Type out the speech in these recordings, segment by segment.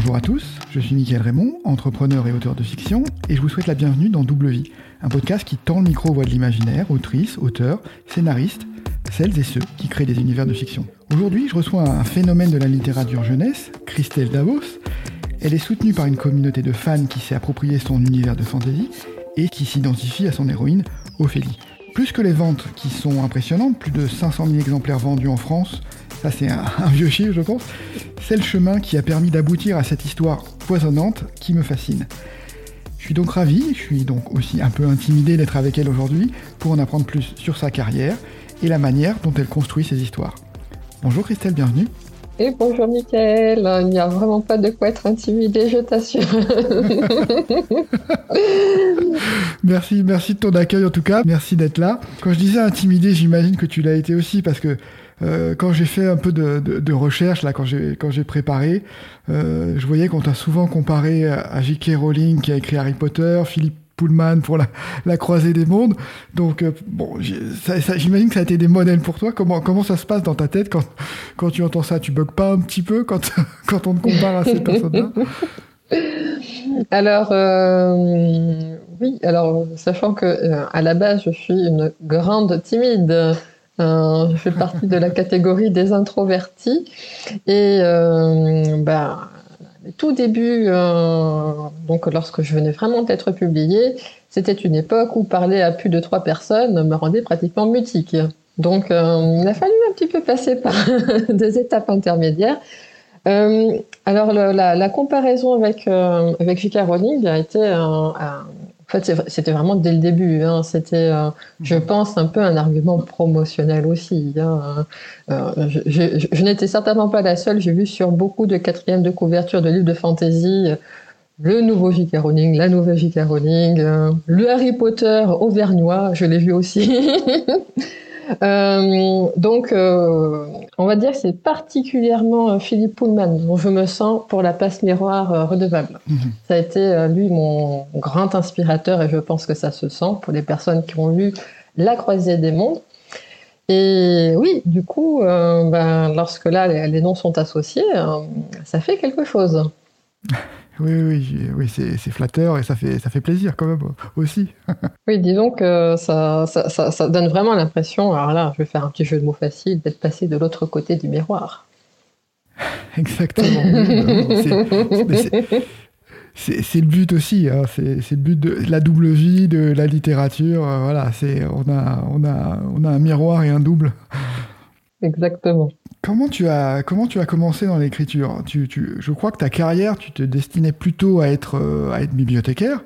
Bonjour à tous, je suis Mickaël Raymond, entrepreneur et auteur de fiction, et je vous souhaite la bienvenue dans Double Vie, un podcast qui tend le micro aux voix de l'imaginaire, autrices, auteurs, scénaristes, celles et ceux qui créent des univers de fiction. Aujourd'hui, je reçois un phénomène de la littérature jeunesse, Christelle Davos. Elle est soutenue par une communauté de fans qui s'est approprié son univers de fantasy et qui s'identifie à son héroïne, Ophélie. Plus que les ventes qui sont impressionnantes, plus de 500 000 exemplaires vendus en France, ça c'est un, un, vieux chiffre je pense, c'est le chemin qui a permis d'aboutir à cette histoire foisonnante qui me fascine. Je suis donc ravi, je suis donc aussi un peu intimidé d'être avec elle aujourd'hui pour en apprendre plus sur sa carrière et la manière dont elle construit ses histoires. Bonjour Christelle, bienvenue. Et bonjour Mickaël, il n'y a vraiment pas de quoi être intimidé, je t'assure. merci, merci de ton accueil en tout cas, merci d'être là. Quand je disais intimidé, j'imagine que tu l'as été aussi parce que euh, quand j'ai fait un peu de, de, de recherche, là, quand j'ai quand j'ai préparé, euh, je voyais qu'on t'a souvent comparé à J.K. Rowling qui a écrit Harry Potter, Philippe Pullman pour la, la croisée des mondes. Donc euh, bon, j'imagine que ça a été des modèles pour toi. Comment comment ça se passe dans ta tête quand quand tu entends ça? Tu bugs pas un petit peu quand quand on te compare à ces personnes-là? Alors euh, oui, alors sachant que à la base je suis une grande timide. Euh, je fais partie de la catégorie des introvertis et euh, ben, tout début, euh, donc lorsque je venais vraiment d'être publié, c'était une époque où parler à plus de trois personnes me rendait pratiquement mutique. Donc il a fallu un petit peu passer par des étapes intermédiaires. Alors la, comparaison avec avec J.K. Rowling a été un en fait, c'était vraiment dès le début. Hein. C'était, euh, je pense, un peu un argument promotionnel aussi. Hein. Euh, je, je, je n'étais certainement pas la seule. J'ai vu sur beaucoup de quatrièmes de couverture de livres de fantasy le nouveau J.K. Rowling, la nouvelle J.K. Rowling, euh, le Harry Potter auvergnat, je l'ai vu aussi. Euh, donc, euh, on va dire que c'est particulièrement euh, Philippe Pullman dont je me sens pour la passe miroir redevable. -hmm. Ça a été lui mon grand inspirateur et je pense que ça se sent pour les personnes qui ont lu La Croisée des mondes. Et oui, du coup, ben, lorsque là les, les, noms sont associés, ça fait quelque chose. Oui, oui, oui c'est flatteur et ça fait, ça fait plaisir quand même aussi. oui, disons que ça, ça, ça, ça donne vraiment l'impression, alors là, je vais faire un petit jeu de mots facile, d'être passé de l'autre côté du miroir. Exactement. c'est le but aussi, hein, c'est le but de la double vie, de la littérature. Euh, voilà, c'est on a, on, a, on a un miroir et un double. Exactement. Comment tu as, comment tu as commencé dans l'écriture? Tu, tu, Je crois que ta carrière, tu te destinais plutôt à être, euh, à être bibliothécaire.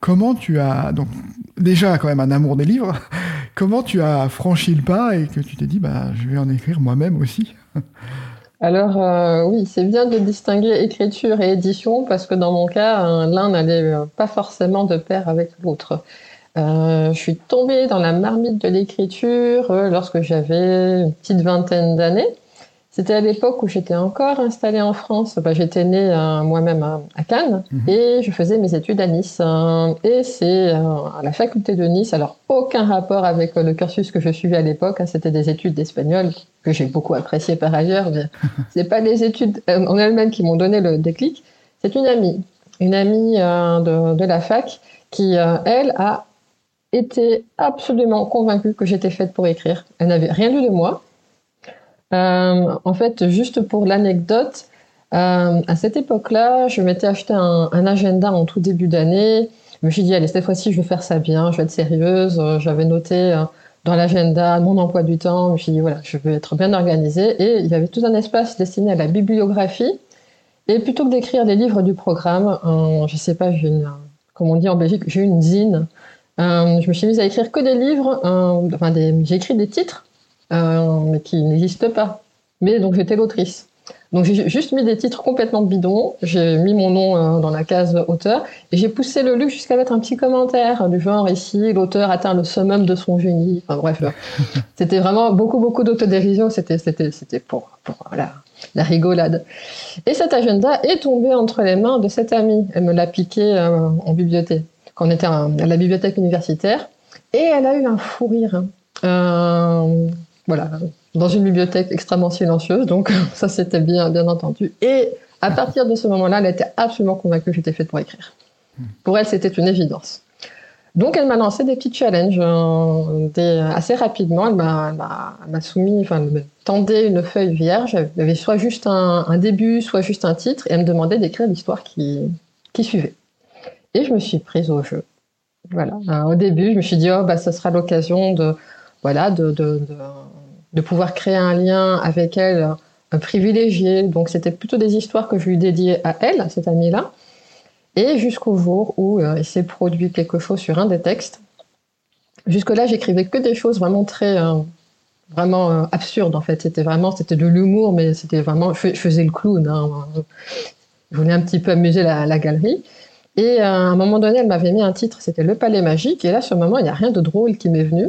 Comment tu as, donc déjà quand même un amour des livres, comment tu as franchi le pas et que tu t'es dit, bah, je vais en écrire moi-même aussi? Alors euh, oui, c'est bien de distinguer écriture et édition parce que dans mon cas, l'un n'allait pas forcément de pair avec l'autre. Euh, je suis tombée dans la marmite de l'écriture euh, lorsque j'avais une petite vingtaine d'années. C'était à l'époque où j'étais encore installée en France. Bah, j'étais née euh, moi-même à, à, Cannes mmh. et je faisais mes études à Nice. Euh, et c'est euh, à la faculté de Nice, alors aucun rapport avec le cursus que je suivais à l'époque. Hein, C'était des études d'espagnol que j'ai beaucoup apprécié par ailleurs. Mais c'est pas les études en elles-mêmes qui m'ont donné le déclic. C'est une amie, une amie de, de, la fac qui, elle, a été absolument convaincue que j'étais faite pour écrire. Elle n'avait rien lu de moi. Euh, en fait, juste pour l'anecdote, euh, à cette époque-là, je m'étais acheté un, agenda en tout début d'année. Je me suis dit, allez, cette fois-ci, je vais faire ça bien, je vais être sérieuse. J'avais noté euh, dans l'agenda mon emploi du temps. Je me suis dit, voilà, je veux être bien organisée. Et il y avait tout un espace destiné à la bibliographie. Et plutôt que d'écrire des livres du programme, euh, je sais pas, comme on dit en Belgique, j'ai une zine. Euh, je me suis mise à écrire que des livres, euh, enfin j'ai écrit des titres, euh, mais qui n'existent pas. Mais donc j'étais l'autrice. Donc j'ai juste mis des titres complètement bidons, j'ai mis mon nom euh, dans la case auteur, et j'ai poussé le luxe jusqu'à mettre un petit commentaire du genre ici, l'auteur atteint le summum de son génie. Enfin bref, c'était vraiment beaucoup beaucoup d'autodérision, c'était c'était c'était pour, pour voilà, la rigolade. Et cet agenda est tombé entre les mains de cette amie. Elle me l'a piqué euh, en bibliothèque quand on était à la bibliothèque universitaire, et elle a eu un fou rire. Euh, voilà, dans une bibliothèque extrêmement silencieuse, donc ça c'était bien, entendu. Et À partir de ce moment-là, elle était absolument convaincue que j'étais faite pour écrire. Pour elle, c'était une évidence. Donc, elle m'a lancé des petits challenges euh, assez rapidement. Elle m'a soumis, enfin, elle me tendait une feuille vierge. Elle avait soit juste un, début, soit juste un titre, et elle me demandait d'écrire l'histoire qui, suivait. Et je me suis prise au jeu. Voilà. Au début, je me suis dit, oh, bah, ça sera l'occasion de, voilà, de, de, de, pouvoir créer un lien avec elle, un privilégié. Donc, c'était plutôt des histoires que je lui dédiais à elle, cette amie-là. Et jusqu'au jour où euh, il s'est produit quelque chose sur un des textes. Jusque-là, j'écrivais que des choses vraiment très, euh, vraiment euh, absurdes en fait. C'était vraiment, c'était de l'humour, mais c'était vraiment, je, faisais le clown. Hein. Je voulais un petit peu amuser la, galerie. Et à un moment donné, elle m'avait mis un titre, c'était Le Palais Magique. Et là, sur le moment, il n'y a rien de drôle qui m'est venu.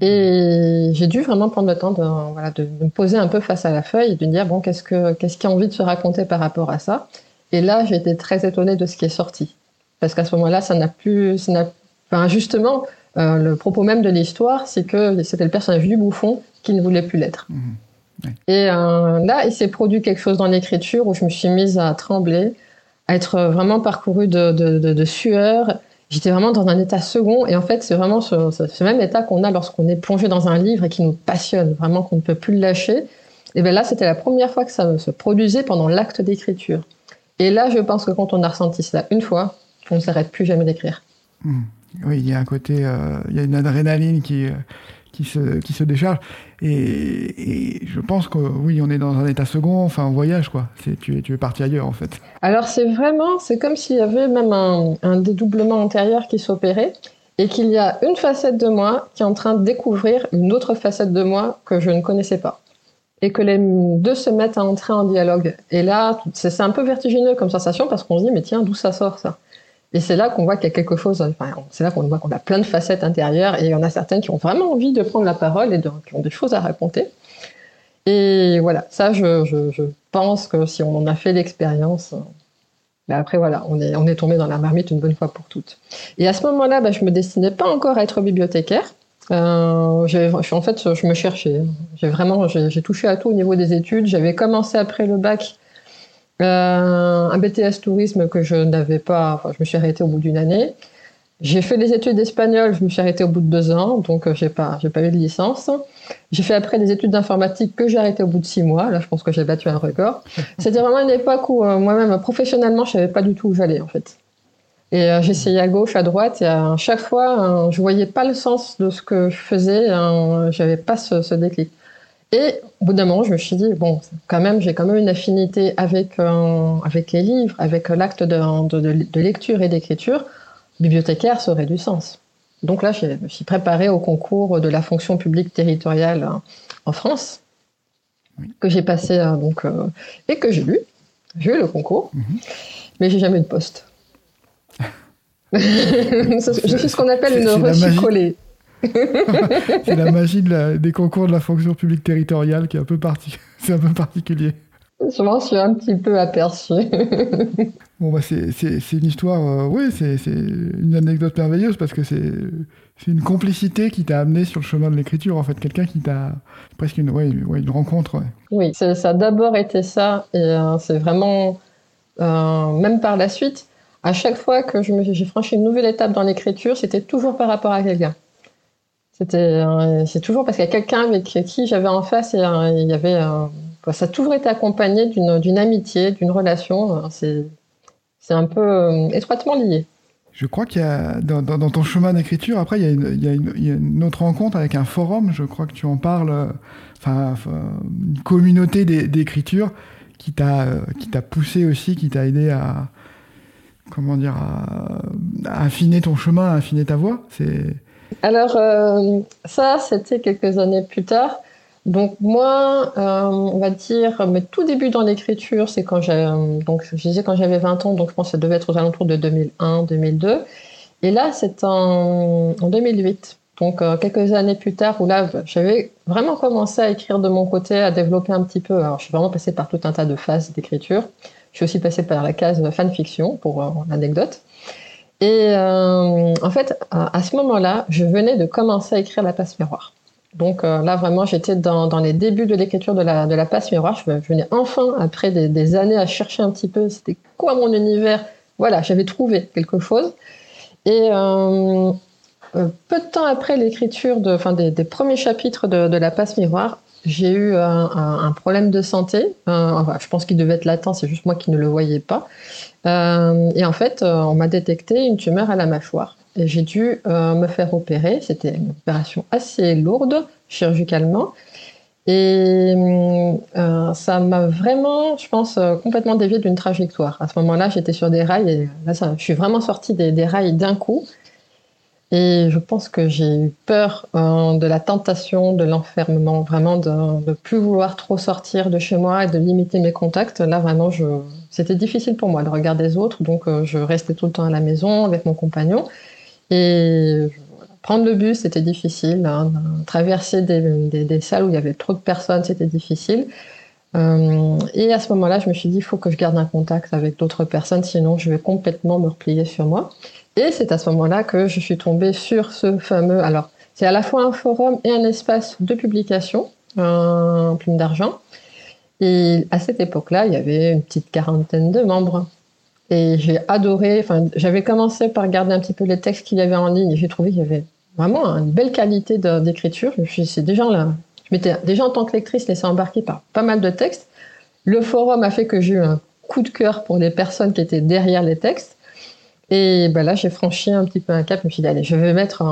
Et j'ai dû vraiment prendre le temps de, voilà, de, me poser un peu face à la feuille et de me dire bon, qu'est-ce que qu'est-ce qui a envie de se raconter par rapport à ça? Et là, j'ai été très étonnée de ce qui est sorti. Parce qu'à ce moment-là, ça n'a plus. Ça n'a, enfin, justement, euh, le propos même de l'histoire, c'est que c'était le personnage du bouffon qui ne voulait plus l'être. Mmh. Et euh, là, il s'est produit quelque chose dans l'écriture où je me suis mise à trembler, à être vraiment parcourue de, de, de, sueur. J'étais vraiment dans un état second. Et en fait, c'est vraiment ce, même état qu'on a lorsqu'on est plongé dans un livre et qui nous passionne, vraiment qu'on ne peut plus le lâcher. Et bien là, c'était la première fois que ça se produisait pendant l'acte d'écriture. Et là, je pense que quand on a ressenti ça une fois, on ne s'arrête plus jamais d'écrire. Hmm. Oui, il y a un côté, euh, il y a une adrénaline qui, euh, qui, se, qui se décharge. Et, je pense que oui, on est dans un état second, enfin, en voyage, quoi. Tu es, tu es parti ailleurs, en fait. Alors, c'est vraiment, c'est comme s'il y avait même un, un dédoublement antérieur qui s'opérait et qu'il y a une facette de moi qui est en train de découvrir une autre facette de moi que je ne connaissais pas et que les deux se mettent à entrer en dialogue. Et là, c'est un peu vertigineux comme sensation parce qu'on se dit, mais tiens, d'où ça sort ça? Et c'est là qu'on voit qu'il y a quelque chose, enfin, c'est là qu'on voit qu'on a plein de facettes intérieures et il y en a certaines qui ont vraiment envie de prendre la parole et qui ont des choses à raconter. Et voilà, ça, je, je, pense que si on en a fait l'expérience, mais ben après, voilà, on est, on est tombé dans la marmite une bonne fois pour toutes. Et à ce moment-là, ben, je me destinais pas encore à être bibliothécaire. Euh, en fait, je me cherchais. J'ai vraiment, j'ai touché à tout au niveau des études. J'avais commencé après le bac euh, un BTS tourisme que je n'avais pas. Enfin, je me suis arrêtée au bout d'une année. J'ai fait des études d'espagnol. Je me suis arrêtée au bout de deux ans, donc euh, j'ai pas, j'ai pas eu de licence. J'ai fait après des études d'informatique que j'ai arrêtées au bout de six mois. Là, je pense que j'ai battu un record. C'était vraiment une époque où moi-même, professionnellement, je savais pas du tout où j'allais en fait. Et euh, j'essayais à gauche, à droite, et à chaque fois, je voyais pas le sens de ce que je faisais, j'avais pas ce, déclic. Et au bout d'un moment, je me suis dit, bon, quand même, j'ai quand même une affinité avec, avec les livres, avec l'acte de, de, lecture et d'écriture. Bibliothécaire, ça aurait du sens. Donc là, je me suis préparée au concours de la fonction publique territoriale hein, en France, que j'ai passé euh, donc, euh, et que j'ai lu. J'ai eu le concours, mais mhm. mais j'ai jamais eu de poste. je suis ce qu'on appelle une reçue collée. C'est la magie des concours de la fonction publique territoriale qui est un peu, c'est un peu particulier. Je m'en suis un petit peu aperçu. bon, bah c'est une histoire, euh, oui, c'est une anecdote merveilleuse parce que c'est une complicité qui t'a amené sur le chemin de l'écriture, en fait, quelqu'un qui t'a presque une, ouais, une rencontre. Oui, ça a d'abord été ça, et euh, c'est vraiment, euh, même par la suite, à chaque fois que j'ai franchi une nouvelle étape dans l'écriture, c'était toujours par rapport à quelqu'un. C'était, euh, c'est toujours parce qu'il y a quelqu'un avec qui j'avais en face et euh, il y avait, euh, ça a toujours été accompagné d'une, amitié, d'une relation. C'est, c'est un peu étroitement lié. Je crois qu'il y a dans, ton chemin d'écriture, après, il y, a une, autre rencontre avec un forum, je crois que tu en parles, enfin, une communauté d'écriture qui t'a, qui t'a poussé aussi, qui t'a aidé à, comment dire, à, affiner ton chemin, à affiner ta voix C'est alors euh, ça, c'était quelques années plus tard. Donc moi, euh, on va dire, mes tout début dans l'écriture, c'est quand j'ai, donc je disais quand j'avais 20 ans, donc je pense que ça devait être aux alentours de 2001, 2002. Et là, c'est en, en, 2008. Donc euh, quelques années plus tard, où là, j'avais vraiment commencé à écrire de mon côté, à développer un petit peu. Alors je suis vraiment passée par tout un tas de phases d'écriture. Je suis aussi passée par la case fanfiction pour euh, l'anecdote. Et euh, en fait, à, ce moment-là, je venais de commencer à écrire La Place Miroir. Donc euh, là, vraiment, j'étais dans, les débuts de l'écriture de la, passe miroir. Je, venais enfin, après des, années à chercher un petit peu, c'était quoi mon univers? Voilà, j'avais trouvé quelque chose. Et euh, peu de temps après l'écriture enfin, des, premiers chapitres de, la passe miroir, j'ai eu un, problème de santé. je pense qu'il devait être latent, c'est juste moi qui ne le voyais pas. et en fait, on m'a détecté une tumeur à la mâchoire j'ai dû euh, me faire opérer. C'était une opération assez lourde chirurgicalement. Et euh, ça m'a vraiment, je pense, euh, complètement dévié d'une trajectoire. À ce moment-là, j'étais sur des rails et là, je suis vraiment sortie des, rails d'un coup. Et je pense que j'ai eu peur de la tentation, de l'enfermement, vraiment de ne plus vouloir trop sortir de chez moi et de limiter mes contacts. Là, vraiment, c'était difficile pour moi de regarder les autres, donc je restais tout le temps à la maison avec mon compagnon. Et prendre le bus, c'était difficile. Hein. Traverser des, salles où il y avait trop de personnes, c'était difficile. Euh, et à ce moment-là, je me suis dit, il faut que je garde un contact avec d'autres personnes, sinon je vais complètement me replier sur moi. Et c'est à ce moment-là que je suis tombée sur ce fameux. Alors, c'est à la fois un forum et un espace de publication, un plume d'argent. Et à cette époque-là, il y avait une petite quarantaine de membres. Et j'ai adoré, enfin, j'avais commencé par regarder un petit peu les textes qu'il y avait en ligne et j'ai trouvé qu'il y avait vraiment une belle qualité d'écriture. Je déjà là, je m'étais déjà en tant que lectrice laissée embarquer par pas mal de textes. Le forum a fait que j'ai eu un coup de cœur pour les personnes qui étaient derrière les textes. Et ben là, j'ai franchi un petit peu un cap. Je me suis dit, allez, je vais mettre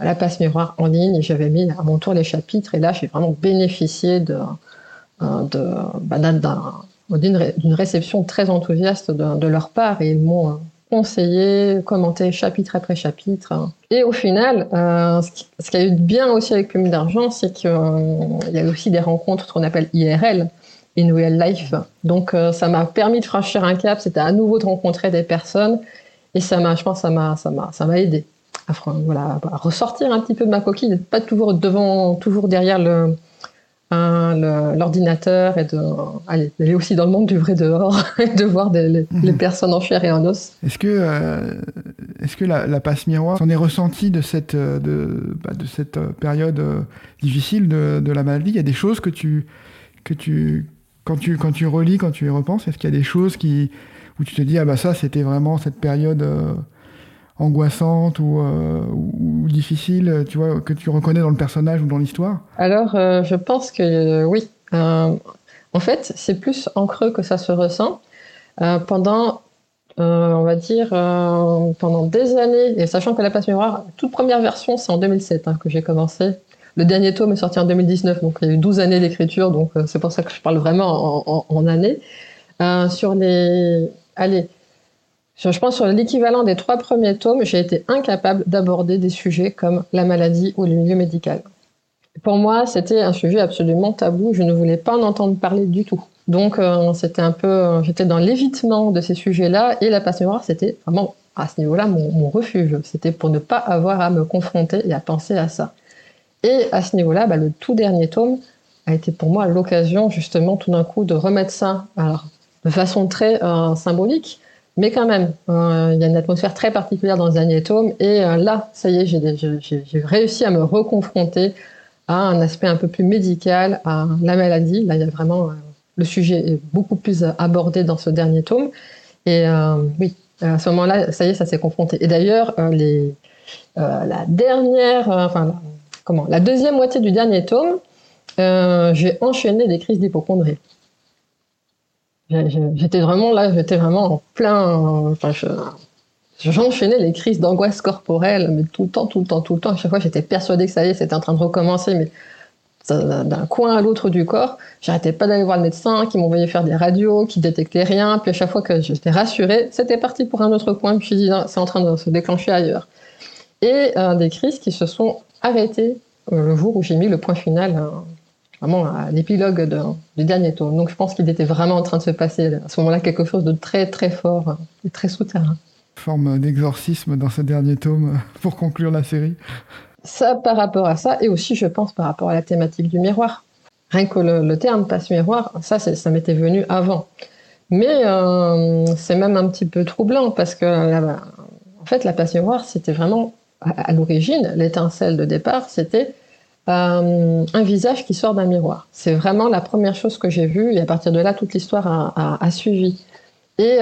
la passe miroir en ligne. Et j'avais mis à mon tour les chapitres. Et là, j'ai vraiment bénéficié de, euh, de, d'un d'une réception très enthousiaste de, leur part et ils m'ont euh, conseillé, commenté chapitre après chapitre. Et au final, euh, ce, qui, a eu de bien aussi avec Plume d'Argent, c'est qu'il euh, y a aussi des rencontres qu'on appelle IRL, in real life. Donc ça m'a permis de franchir un cap, c'était à nouveau de rencontrer des personnes et ça m'a, je pense, ça m'a, ça m'a, ça m'a aidé à, voilà, à ressortir un petit peu de ma coquille, pas toujours devant, toujours derrière le, l'ordinateur et d'aller aussi dans le monde du vrai dehors et de voir les, mhm. personnes en chair et en os. Est-ce que, euh, est-ce que la, passe miroir s'en est ressentie de cette, euh, de, bah, de cette euh, période difficile de, de, la maladie? Il y a des choses que tu, que tu, quand tu, quand tu relis, quand tu y repenses, est-ce qu'il y a des choses qui, où tu te dis, ah bah ça c'était vraiment cette période angoissante euh, ou, difficile, tu vois, que tu reconnais dans le personnage ou dans l'histoire? Alors, euh, je pense que euh, oui. en fait, c'est plus en creux que ça se ressent. pendant, on va dire, pendant des années, et sachant que La Passe Miroir, toute première version, c'est en 2007 hein, que j'ai commencé. Le dernier tome est sorti en 2019, donc il y a eu 12 années d'écriture, donc c'est pour ça que je parle vraiment en, en années. sur les... Allez, je pense sur l'équivalent des trois premiers tomes, j'ai été incapable d'aborder des sujets comme la maladie ou le milieu médical. Pour moi, c'était un sujet absolument tabou. Je ne voulais pas en entendre parler du tout. Donc, euh, c'était un peu, euh, j'étais dans l'évitement de ces sujets-là, et la passe mémoire, c'était vraiment à ce niveau-là mon, refuge. C'était pour ne pas avoir à me confronter et à penser à ça. Et à ce niveau-là, bah, le tout dernier tome a été pour moi l'occasion, justement, tout d'un coup, de remettre ça, alors de façon très euh, symbolique, mais quand même, euh, il y a une atmosphère très particulière dans le dernier tome. Et euh, là, ça y est, j'ai réussi à me reconfronter à un aspect un peu plus médical, à la maladie. Là, il y a vraiment euh, le sujet est beaucoup plus abordé dans ce dernier tome. Et oui, à ce moment-là, ça y est, ça s'est confronté. Et d'ailleurs, les la dernière, enfin, comment, la deuxième moitié du dernier tome, j'ai enchaîné des crises d'hypochondrie. J'étais vraiment là, j'étais vraiment en plein. J'enchaînais les crises d'angoisse corporelle, mais tout le temps, tout le temps, tout le temps. À chaque fois, j'étais persuadée que ça y est, c'était en train de recommencer, mais d'un coin à l'autre du corps. J'arrêtais pas d'aller voir le médecin, qui m'envoyait faire des radios, qui détectait rien. Puis à chaque fois que j'étais rassurée, c'était parti pour un autre coin. Puis je me suis dit, c'est en train de se déclencher ailleurs. Et euh, des crises qui se sont arrêtées euh, le jour où j'ai mis le point final. Euh, vraiment à l'épilogue du dernier tome. Donc je pense qu'il était vraiment en train de se passer à ce moment-là quelque chose de très très fort et très souterrain. Forme d'exorcisme dans ce dernier tome pour conclure la série. Ça par rapport à ça, et aussi je pense par rapport à la thématique du miroir. Rien que le, terme passe miroir, ça, ça m'était venu avant. Mais euh, c'est même un petit peu troublant parce que, en fait, la passe miroir, c'était vraiment, à l'origine, l'étincelle de départ, c'était un visage qui sort d'un miroir. C'est vraiment la première chose que j'ai vue et à partir de là, toute l'histoire a, suivi. Et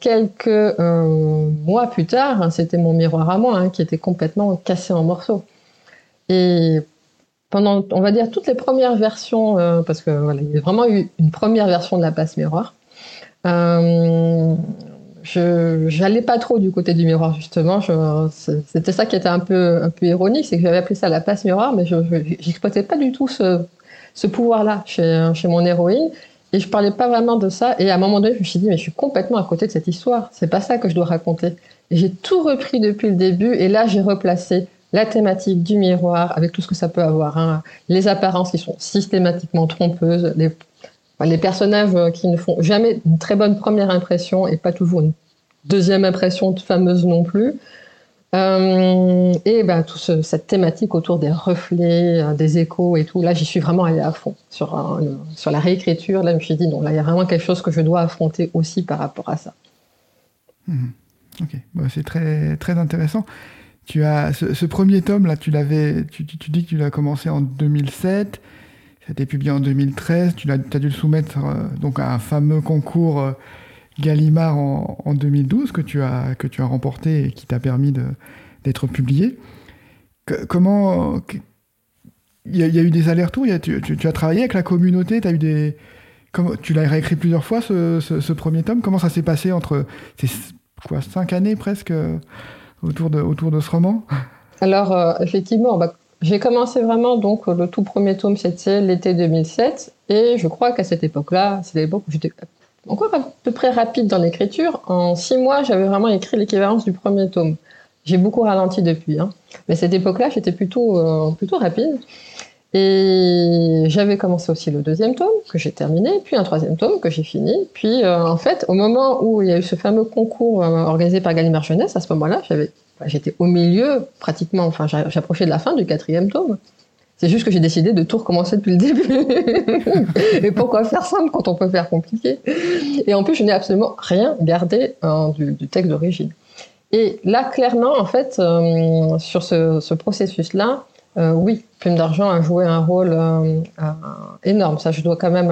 quelques mois plus tard, hein, c'était mon miroir à moi hein, qui était complètement cassé en morceaux. Et pendant, on va dire, toutes les premières versions, euh, parce que voilà, il y a vraiment eu une première version de la passe miroir. Euh, je n'allais pas trop du côté du miroir justement. C'était ça qui était un peu un peu ironique, c'est que j'avais appelé ça la passe miroir, mais je n'exploitais pas du tout ce, ce pouvoir-là chez, chez mon héroïne. Et je parlais pas vraiment de ça. Et à un moment donné, je me suis dit, mais je suis complètement à côté de cette histoire. C'est pas ça que je dois raconter. Et j'ai tout repris depuis le début. Et là, j'ai replacé la thématique du miroir, avec tout ce que ça peut avoir, hein. les apparences qui sont systématiquement trompeuses, les, personnages qui ne font jamais une très bonne première impression et pas toujours une deuxième impression fameuse non plus. Euh, et ben, tout cette thématique autour des reflets, euh, des échos et tout, là j'y suis vraiment allée à fond. Sur, euh, sur la réécriture, là je me suis dit, non, là il y a vraiment quelque chose que je dois affronter aussi par rapport à ça. Mmh. Ok, c'est très, très intéressant. Tu as ce, premier tome là, tu l'avais, tu, dis que tu l'as commencé en 2007, ça a été publié en 2013, tu as, dû le soumettre euh, donc à un fameux concours euh, Gallimard en, 2012 que tu as que tu as remporté et qui t'a permis d'être publié. comment il y, a eu des allers-retours, tu, as travaillé avec la communauté, as eu des tu l'as réécrit plusieurs fois ce, premier tome? Comment ça s'est passé entre ces quoi cinq années presque autour de, autour de ce roman? Alors, euh, effectivement, bah, j'ai commencé vraiment, donc le tout premier tome, c'était l'été 2007, et je crois qu'à cette époque-là, c'est l'époque où j'étais encore à peu près rapide dans l'écriture. En six mois, j'avais vraiment écrit l'équivalence du premier tome. J'ai beaucoup ralenti depuis, hein. mais cette époque-là, j'étais plutôt, euh, plutôt rapide. Et j'avais commencé aussi le deuxième tome que j'ai terminé, puis un troisième tome que j'ai fini. Puis euh, en fait, au moment où il y a eu ce fameux concours euh, organisé par Gallimard Jeunesse, à ce moment-là, j'avais, j'étais au milieu pratiquement, enfin j'approchais de la fin du quatrième tome. C'est juste que j'ai décidé de tout recommencer depuis le début. et pourquoi faire simple quand on peut faire compliqué? Et en plus, je n'ai absolument rien gardé euh, du, texte d'origine. Et là, clairement, en fait, sur ce, ce processus-là, euh, oui, Plume d'argent a joué un rôle euh, énorme. Ça, je dois quand même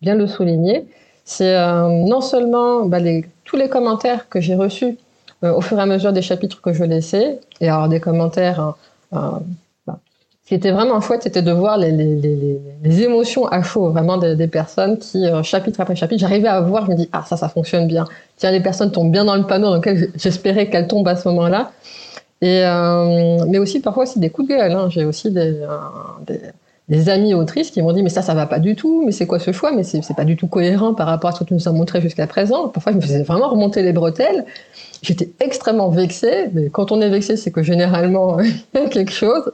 bien le souligner. C'est euh, non seulement bah, tous les commentaires que j'ai reçus au fur et à mesure des chapitres que je laissais, et alors des commentaires bah, ce qui était vraiment chouette, c'était de voir les, émotions à chaud, vraiment des, personnes qui, chapitre après chapitre, j'arrivais à voir, je me dis, ah ça, ça fonctionne bien. Tiens, les personnes tombent bien dans le panneau dans lequel j'espérais qu'elles tombent à ce moment-là. Et, euh, mais aussi parfois aussi des coups de gueule. Hein. J'ai aussi des, euh, des, des, amis autrices qui m'ont dit mais ça ça va pas du tout, mais c'est quoi ce choix, mais c'est pas du tout cohérent par rapport à ce que tu nous as montré jusqu'à présent. Parfois je me faisais vraiment remonter les bretelles. J'étais extrêmement vexée, mais quand on est vexé, c'est que généralement il y a quelque chose.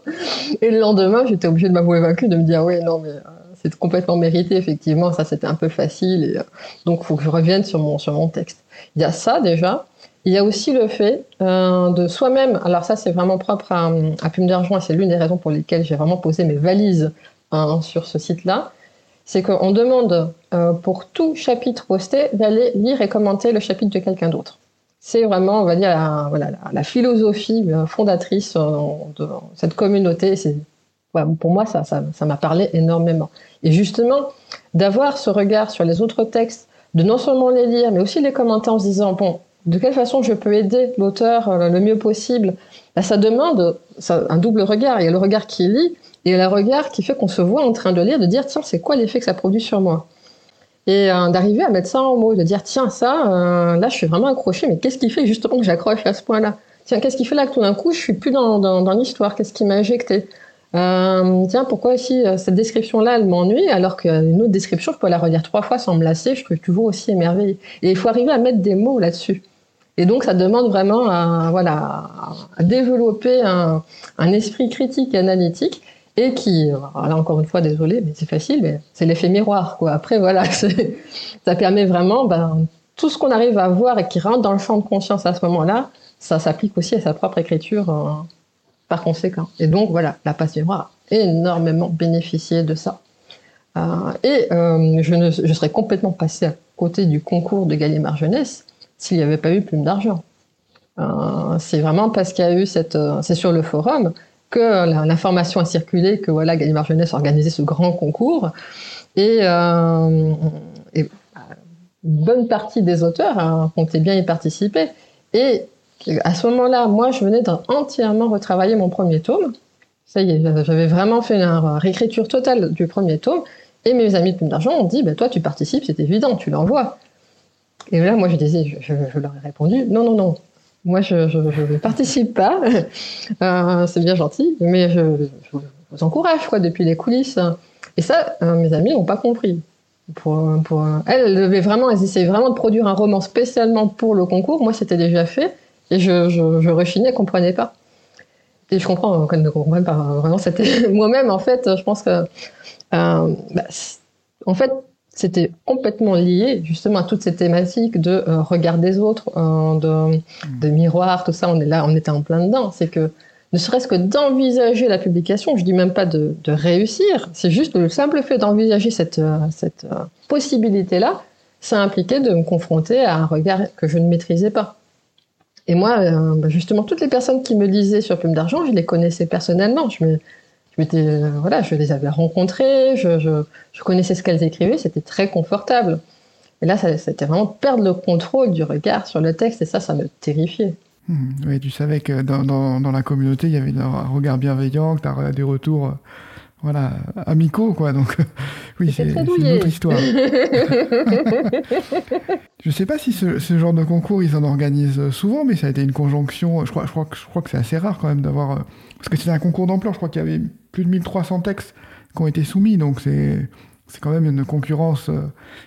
Et le lendemain, j'étais obligée de m'avouer vaincue, de me dire oui non mais euh, c'est complètement mérité effectivement, ça c'était un peu facile. Et, euh, donc faut que je revienne sur mon sur mon texte. Il y a ça déjà. Il y a aussi le fait euh, de soi-même, alors ça c'est vraiment propre à, à Plume d'Argent c'est l'une des raisons pour lesquelles j'ai vraiment posé mes valises hein, sur ce site-là, c'est qu'on demande euh, pour tout chapitre posté d'aller lire et commenter le chapitre de quelqu'un d'autre. C'est vraiment, on va dire, la, voilà, la, philosophie euh, fondatrice de cette communauté. Pour moi, ça, ça m'a parlé énormément. Et justement, d'avoir ce regard sur les autres textes, de non seulement les lire, mais aussi les commenter en se disant, bon, de quelle façon je peux aider l'auteur euh, le mieux possible? Bah, Ça demande un double regard. Il y a le regard qui lit et le regard qui fait qu'on se voit en train de lire, de dire tiens, c'est quoi l'effet que ça produit sur moi? Et euh, d'arriver à mettre ça en mots, de dire tiens, ça, euh, là, je suis vraiment accroché, mais qu'est-ce qui fait justement que j'accroche à ce point-là? Tiens, qu'est-ce qui fait là que tout d'un coup, je suis plus dans, dans, l'histoire? Qu'est-ce qui m'a injecté? Tiens, pourquoi si cette description-là, elle m'ennuie, alors qu'une autre description, je peux la redire trois fois sans me lasser, je suis toujours aussi émerveillée. Et il faut arriver à mettre des mots là-dessus. Et donc, ça demande vraiment à, voilà, développer un, esprit critique et analytique et qui, là encore une fois, désolé, mais c'est facile, mais c'est l'effet miroir. Quoi. Après, voilà, ça permet vraiment, ben, tout ce qu'on arrive à voir et qui rentre dans le champ de conscience à ce moment-là, ça s'applique aussi à sa propre écriture euh, par conséquent. Et donc, voilà, la passe miroir a énormément bénéficié de ça. Euh, et euh, je serais complètement passé à côté du concours de Gallimard Jeunesse s'il n'y avait pas eu Plume d'argent. Euh, c'est vraiment parce qu'il y a eu cette. Euh, c'est sur le forum, que l'information a circulé que voilà, Gallimard Jeunesse organisait ce grand concours. Et, euh, une bonne partie des auteurs hein, comptaient bien y participer. Et à ce moment-là, moi, je venais d'entièrement retravailler mon premier tome. Ça y est, j'avais vraiment fait une réécriture totale du premier tome. Et mes amis de Plume d'Argent ont dit, ben, toi, tu participes, c'est évident, tu l'envoies. Et là, moi, je disais, je, leur ai répondu, non, non, non, moi, je ne participe pas. Euh, c'est bien gentil, mais je, vous encourage, quoi, depuis les coulisses. Et ça, euh, mes amis n'ont pas compris. Pour, elles, devaient vraiment, elles essayaient vraiment de produire un roman spécialement pour le concours. Moi, c'était déjà fait. Et je, je, je rechignais, ne comprenaient pas. Et je comprends qu'elles ne comprennent pas. Vraiment, c'était moi-même, en fait, je pense que. Euh, bah, en fait, c'était complètement lié justement à toutes ces thématiques de euh, regard des autres, euh, de, miroir, tout ça. On est là, on était en plein dedans. C'est que ne serait-ce que d'envisager la publication, je dis même pas de, réussir, c'est juste le simple fait d'envisager cette, euh, possibilité-là, ça impliquait de me confronter à un regard que je ne maîtrisais pas. Et moi, bah, justement, toutes les personnes qui me lisaient sur Plume d'Argent, je les connaissais personnellement. Je me, je euh, voilà, je les avais rencontrées, je, je, connaissais ce qu'elles écrivaient, c'était très confortable. Et là, c'était vraiment perdre le contrôle du regard sur le texte, et ça, ça me terrifiait. Hmm, oui, tu savais que dans, dans, dans, la communauté, il y avait un regard bienveillant, que tu as des retours euh, voilà, amicaux, quoi. Donc, oui, c'est une autre histoire. je sais pas si ce, ce, genre de concours, ils en organisent souvent, mais ça a été une conjonction. Je crois, je crois, je crois que c'est assez rare quand même d'avoir. Parce que c'était un concours d'ampleur, je crois qu'il y avait plus de 1300 textes qui ont été soumis, donc c'est c'est quand même une concurrence euh,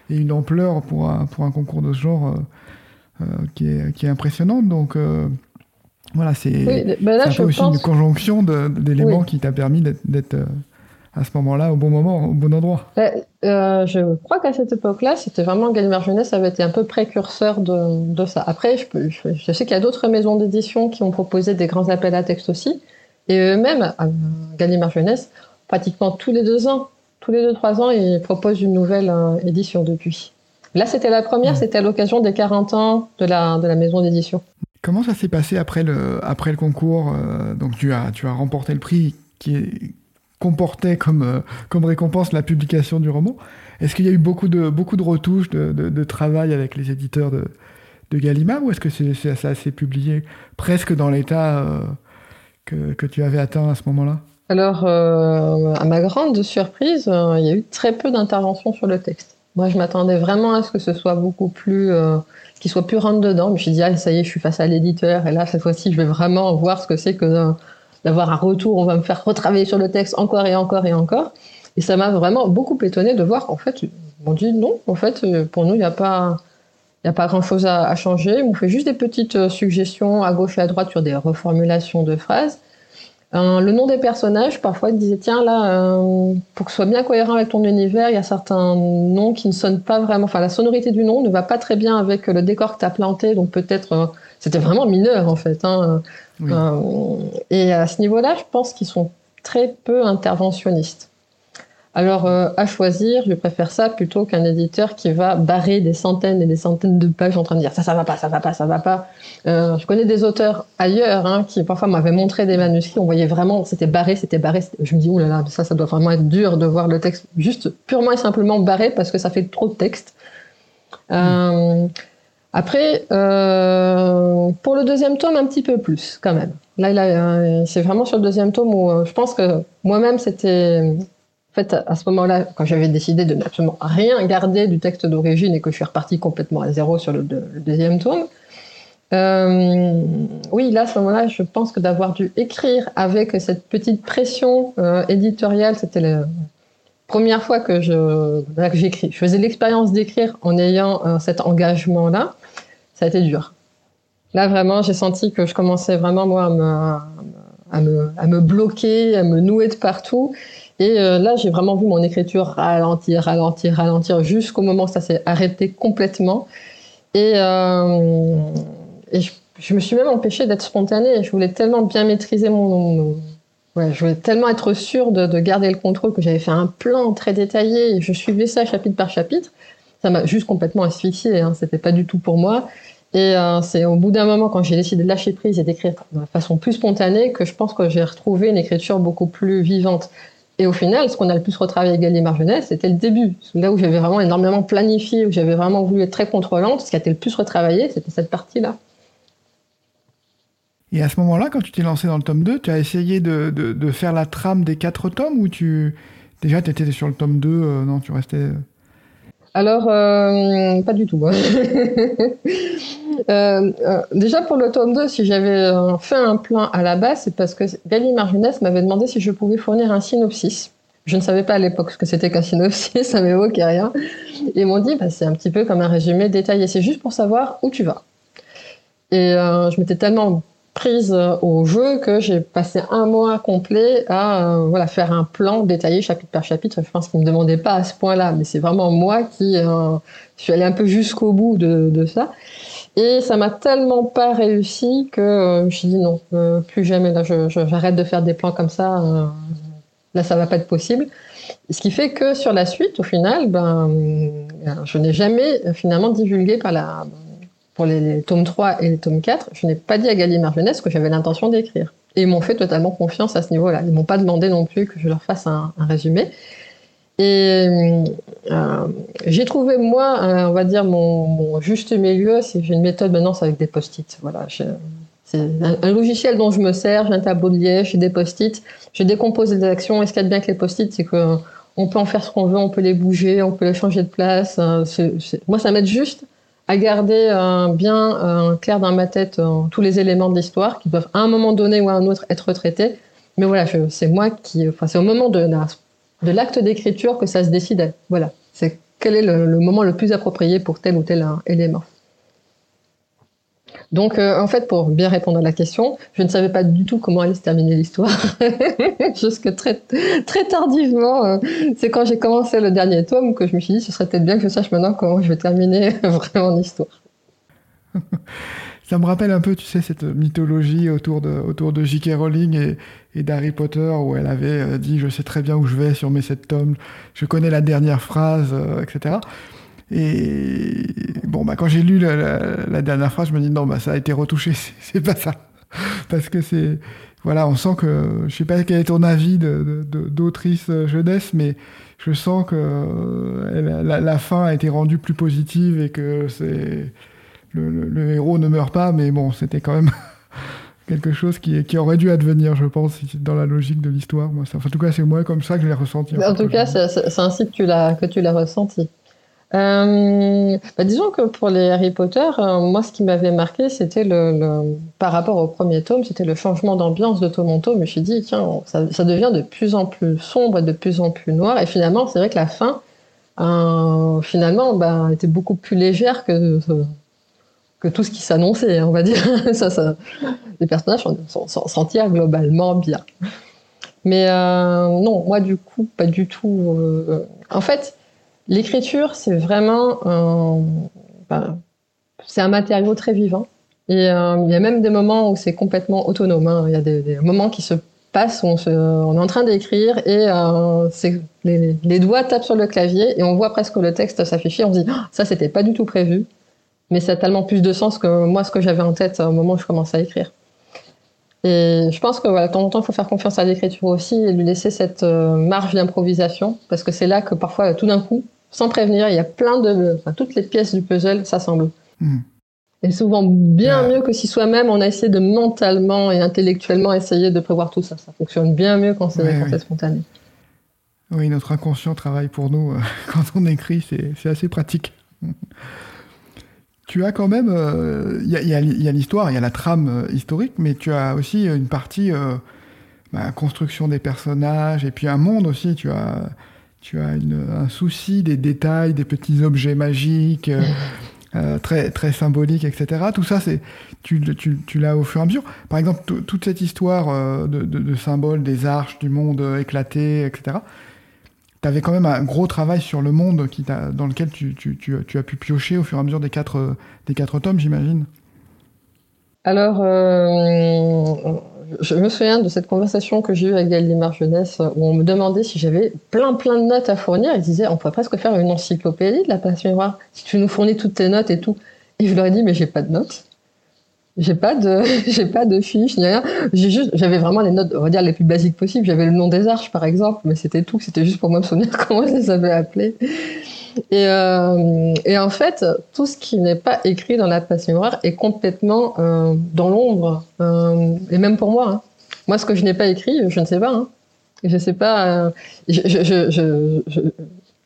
et une ampleur pour un, pour un concours de ce genre euh, euh, qui, est, qui est impressionnante. Donc voilà, c'est ben aussi une conjonction d'éléments qui t'a permis d'être à ce moment-là au bon moment, au bon endroit. Ben, je crois qu'à cette époque-là, c'était vraiment Gallimard Jeunesse avait été un peu précurseur de, de ça. Après, je, je, je sais qu'il y a d'autres maisons d'édition qui ont proposé des grands appels à texte aussi. Et eux-mêmes, Gallimard Jeunesse, pratiquement tous les deux ans, tous les deux, trois ans, ils proposent une nouvelle euh, édition depuis. Là, c'était la première, c'était à l'occasion des 40 ans de la, de la maison d'édition. Comment ça s'est passé après le, après le concours euh, Donc, tu as, tu as remporté le prix qui comportait comme, euh, comme récompense la publication du roman. Est-ce qu'il y a eu beaucoup de, beaucoup de retouches, de, de, travail avec les éditeurs de, de Gallimard ou est-ce que c'est, ça s'est publié presque dans l'état que, tu avais atteint à ce moment-là? Alors, euh, à ma grande surprise, euh, il y a eu très peu d'interventions sur le texte. Moi, je m'attendais vraiment à ce que ce soit beaucoup plus, euh, qu'il soit plus rentre dedans. Je me suis dit, ah, ça y est, je suis face à l'éditeur, et là, cette fois-ci, je vais vraiment voir ce que c'est que d'avoir un retour. On va me faire retravailler sur le texte encore et encore et encore. Et ça m'a vraiment beaucoup étonné de voir qu'en fait, on dit non, en fait, pour nous, il n'y a pas, n'y a pas grand-chose à, changer. On fait juste des petites euh, suggestions à gauche et à droite sur des reformulations de phrases. Euh, le nom des personnages, parfois, ils disaient tiens là, euh, pour que ce soit bien cohérent avec ton univers, il y a certains noms qui ne sonnent pas vraiment. Enfin, la sonorité du nom ne va pas très bien avec le décor que tu as planté, donc peut-être c'était vraiment mineur en fait. Hein. et à ce niveau-là, je pense qu'ils sont très peu interventionnistes. Alors, euh, à choisir, je préfère ça plutôt qu'un éditeur qui va barrer des centaines et des centaines de pages en train de dire ça, ça va pas, ça va pas, ça va pas. Euh, je connais des auteurs ailleurs hein, qui parfois m'avaient montré des manuscrits, on voyait vraiment, c'était barré, c'était barré. Je me dis, oh là là, ça, ça doit vraiment être dur de voir le texte juste purement et simplement barré parce que ça fait trop de texte. Euh, après, pour le deuxième tome, un petit peu plus quand même. Là c'est vraiment sur le deuxième tome où je pense que moi-même, c'était en fait, à ce moment-là, quand j'avais décidé de n'absolument rien garder du texte d'origine et que je suis reparti complètement à zéro sur le, deuxième tome, euh, oui, là, à ce moment-là, je pense que d'avoir dû écrire avec cette petite pression euh, éditoriale, c'était la première fois que je que j'écris. Je faisais l'expérience d'écrire en ayant euh, cet engagement-là. Ça a été dur. Là, vraiment, j'ai senti que je commençais vraiment, moi, à me, à me, à me bloquer, à me nouer de partout. Et euh, là, j'ai vraiment vu mon écriture ralentir, ralentir, ralentir, jusqu'au moment où ça s'est arrêté complètement. Et, euh, et je, me suis même empêchée d'être spontanée. Je voulais tellement bien maîtriser mon... ouais, je voulais tellement être sûre de, de garder le contrôle que j'avais fait un plan très détaillé. Et je suivais ça chapitre par chapitre. Ça m'a juste complètement asphyxiée. Hein, C'était pas du tout pour moi. Et euh, c'est au bout d'un moment, quand j'ai décidé de lâcher prise et d'écrire de façon plus spontanée, que je pense que j'ai retrouvé une écriture beaucoup plus vivante. Et au final, ce qu'on a le plus retravaillé avec Gallimard Jeunesse, c'était le début. Là où j'avais vraiment énormément planifié, où j'avais vraiment voulu être très contrôlante, ce qui a été le plus retravaillé, c'était cette partie-là. Et à ce moment-là, quand tu t'es lancé dans le tome 2, tu as essayé de, de, faire la trame des quatre tomes ou tu. Déjà, tu étais sur le tome 2, euh, non, tu restais. Euh, Alors, euh, pas du tout. Hein. déjà, pour le tome 2, si j'avais fait un plan à la base, c'est parce que Gallimard Jeunesse m'avait demandé si je pouvais fournir un synopsis. Je ne savais pas à l'époque ce que c'était qu'un synopsis, ça m'évoquait rien. Ils m'ont dit, bah, c'est un petit peu comme un résumé détaillé, c'est juste pour savoir où tu vas. Et je m'étais tellement prise euh, au jeu que j'ai passé un mois complet à euh, faire un plan détaillé chapitre par chapitre. Je pense qu'ils me demandaient pas à ce point-là, mais c'est vraiment moi qui euh, suis allée un peu jusqu'au bout de, ça. Et ça m'a tellement pas réussi que je me suis dit non, plus jamais. Là, j'arrête de faire des plans comme ça. là, ça va pas être possible. Ce qui fait que sur la suite, au final, ben, je n'ai jamais finalement divulgué par la pour les, tomes 3 et les tomes 4, je n'ai pas dit à Gallimard Jeunesse que j'avais l'intention d'écrire. Et ils m'ont fait totalement confiance à ce niveau-là. Ils m'ont pas demandé non plus que je leur fasse un, résumé. Et euh, j'ai trouvé, moi, on va dire, mon, juste milieu, j'ai une méthode maintenant, c'est avec des post-it. Voilà, c'est un, logiciel dont je me sers, j'ai un tableau de liège, j'ai des post-it, je décompose les actions. Et ce qu'il y a bien avec les post-it, c'est que on peut en faire ce qu'on veut, on peut les bouger, on peut les changer de place. Euh, moi, ça m'aide juste à garder euh, bien euh, clair dans ma tête euh, tous les éléments de l'histoire qui doivent à un moment donné ou à un autre être traités. Mais voilà, c'est moi qui, enfin, c'est au moment de, de l'acte d'écriture que ça se décide. Voilà, c'est quel est le, moment le plus approprié pour tel ou tel élément. Donc, euh, en fait, pour bien répondre à la question, je ne savais pas du tout comment allait se terminer l'histoire. Jusque très, très tardivement, euh, c'est quand j'ai commencé le dernier tome que je me suis dit, ce serait peut-être bien que je sache maintenant comment je vais terminer vraiment l'histoire. Ça me rappelle un peu, tu sais, cette mythologie autour de, autour de J.K. Rowling et, et d'Harry Potter, où elle avait euh, dit Je sais très bien où je vais sur mes sept tomes, je connais la dernière phrase, etc. Et bon, bah, quand j'ai lu la, dernière phrase, je me dis non, bah, ça a été retouché, c'est pas ça. Parce que c'est. Voilà, on sent que. Je sais pas quel est ton avis d'autrice de, jeunesse, mais je sens que la, fin a été rendue plus positive et que c'est. Le, héros ne meurt pas, mais bon, c'était quand même quelque chose qui, qui, aurait dû advenir, je pense, dans la logique de l'histoire. en tout cas, c'est moi comme ça que je l'ai ressenti. En, tout cas, c'est ainsi que tu l'as ressenti. Euh, bah disons que pour les Harry Potter, euh, moi, ce qui m'avait marqué, c'était le, par rapport au premier tome, c'était le changement d'ambiance de tome en tome. Je me suis dit, tiens, ça, ça, devient de plus en plus sombre et de plus en plus noir. Et finalement, c'est vrai que la fin, euh, finalement, bah, était beaucoup plus légère que tout ce qui s'annonçait, on va dire. les personnages s'en tirent globalement bien. Mais euh, non, moi, du coup, pas du tout. Euh, en fait L'écriture, c'est vraiment ben, c'est un matériau très vivant. Et euh, il y a même des moments où c'est complètement autonome. Hein. Il y a des, moments qui se passent où on, est en train d'écrire et les, doigts tapent sur le clavier et on voit presque le texte s'afficher. On se dit ah, ça c'était pas du tout prévu, mais ça a tellement plus de sens que moi ce que j'avais en tête au moment où je commençais à écrire. Et je pense que voilà, de temps en temps, il faut faire confiance à l'écriture aussi et lui laisser cette euh, marge d'improvisation, parce que c'est là que parfois, tout d'un coup, sans prévenir. Il y a plein de, enfin, toutes les pièces du puzzle s'assemblent. Hmm. Et souvent bien mieux que si soi-même on a essayé de mentalement et intellectuellement essayer de prévoir tout ça. Ça fonctionne bien mieux quand c'est spontané. Oui, notre inconscient travaille pour nous euh, quand on écrit, c'est assez pratique. Tu as quand même, euh, il y a, l'histoire, il y a la trame euh, historique, mais tu as aussi une partie bah, construction des personnages et puis un monde aussi. Tu as tu as un souci des détails, des petits objets magiques, euh, euh, très, très symboliques, etc. Tout ça, c'est tu, tu, tu l'as au fur et à mesure. Par exemple, toute cette histoire euh, de, de, symboles, des arches, du monde éclaté, etc. Tu avais quand même un gros travail sur le monde dans lequel tu, as pu piocher au fur et à mesure des quatre, tomes, j'imagine. Alors, je me souviens de cette conversation que j'ai eue avec Gallimard Jeunesse où on me demandait si j'avais plein plein de notes à fournir. Il disait on pourrait presque faire une encyclopédie de la passe miroir si tu nous fournis toutes tes notes et tout. Et je leur ai dit, mais j'ai pas de notes. J'ai pas de, j'ai pas de fiche, ni rien. J'ai juste, j'avais vraiment les notes, on va dire les plus basiques possibles. J'avais le nom des arches, par exemple, mais c'était tout. C'était juste pour moi me souvenir comment je les avais appelés. Et, euh, et en fait, tout ce qui n'est pas écrit dans la passe mémoire est complètement euh, dans l'ombre. Euh, et même pour moi, hein. moi, ce que je n'ai pas écrit, je ne sais pas. Hein. Je sais pas. Euh, je, je, je,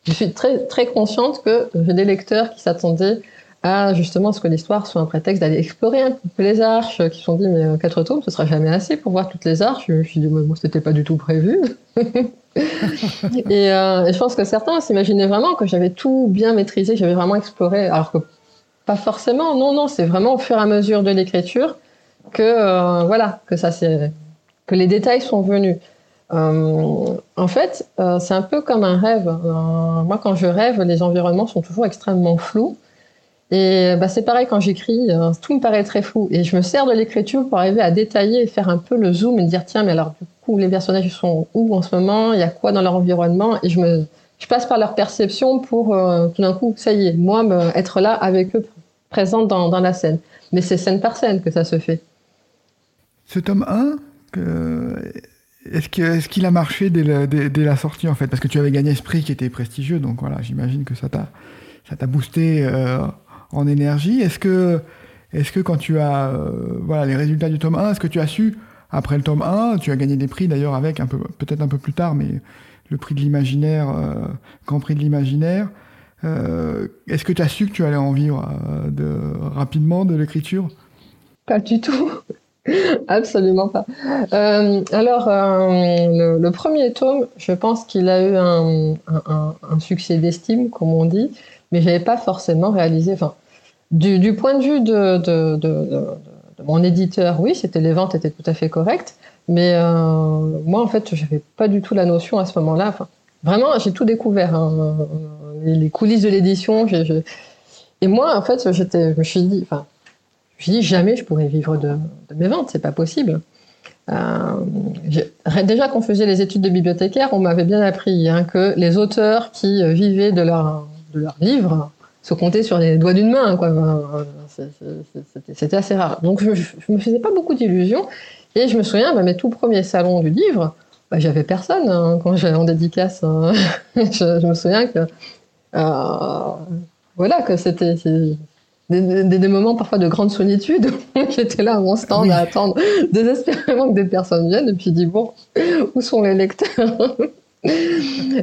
je, suis très très consciente que j'ai des lecteurs qui s'attendaient à justement ce que l'histoire soit un prétexte d'aller explorer un peu les arches, qui sont dit mais euh, quatre tomes ce sera jamais assez pour voir toutes les arches. Je me suis dit moi c'était pas du tout prévu. et, euh, et, je pense que certains s'imaginaient vraiment que j'avais tout bien maîtrisé, j'avais vraiment exploré, alors que pas forcément. Non non, c'est vraiment au fur et à mesure de l'écriture que euh, voilà que ça c'est que les détails sont venus. Euh, en fait, euh, c'est un peu comme un rêve. Euh, moi, quand je rêve, les environnements sont toujours extrêmement flous. Et bah, c'est pareil quand j'écris, tout me paraît très flou. Et je me sers de l'écriture pour arriver à détailler et faire un peu le zoom et dire tiens, mais alors du coup, les personnages sont où en ce moment? Il y a quoi dans leur environnement? Et je me, je passe par leur perception pour tout d'un coup, ça y est, moi, être là avec eux, présente dans, dans la scène. Mais c'est scène par scène que ça se fait. Ce tome 1, que est-ce qu'il a marché dès, la sortie en fait? Parce que tu avais gagné Esprit qui était prestigieux, donc voilà, j'imagine que ça t'a boosté euh, en énergie. Est-ce que est-ce que quand tu as euh, voilà les résultats du tome 1, est-ce que tu as su après le tome 1, tu as gagné des prix d'ailleurs avec peu peut-être un peu plus tard, mais le prix de l'imaginaire, euh, Grand Prix de l'imaginaire. est-ce que tu as su que tu allais en vivre de, rapidement de l'écriture? Pas du tout. Absolument pas. Euh, alors, euh, le, premier tome, je pense qu'il a eu un, succès d'estime, comme on dit, mais j'avais pas forcément réalisé. Enfin, du, point de vue de, mon éditeur, oui, c'était les ventes étaient tout à fait correctes, mais euh, moi, en fait, j'avais pas du tout la notion à ce moment-là. Enfin, vraiment, j'ai tout découvert, hein, les, coulisses de l'édition. Et moi, en fait, j'étais, je me suis dit, enfin, je dis jamais je pourrais vivre de, mes ventes, c'est pas possible. Euh, déjà qu'on faisait les études de bibliothécaire, on m'avait bien appris hein, que les auteurs qui euh, vivaient de leurs de leur livres se comptaient sur les doigts d'une main. C'était assez rare. Donc je, ne me faisais pas beaucoup d'illusions. Et je me souviens, bah, mes tout premiers salons du livre, bah, j'avais personne hein, quand j'allais en dédicace. Hein. je, me souviens que euh, voilà que c'était des, moments parfois de grande solitude. J'étais là à mon stand à attendre désespérément que des personnes viennent et puis dis bon, où sont les lecteurs?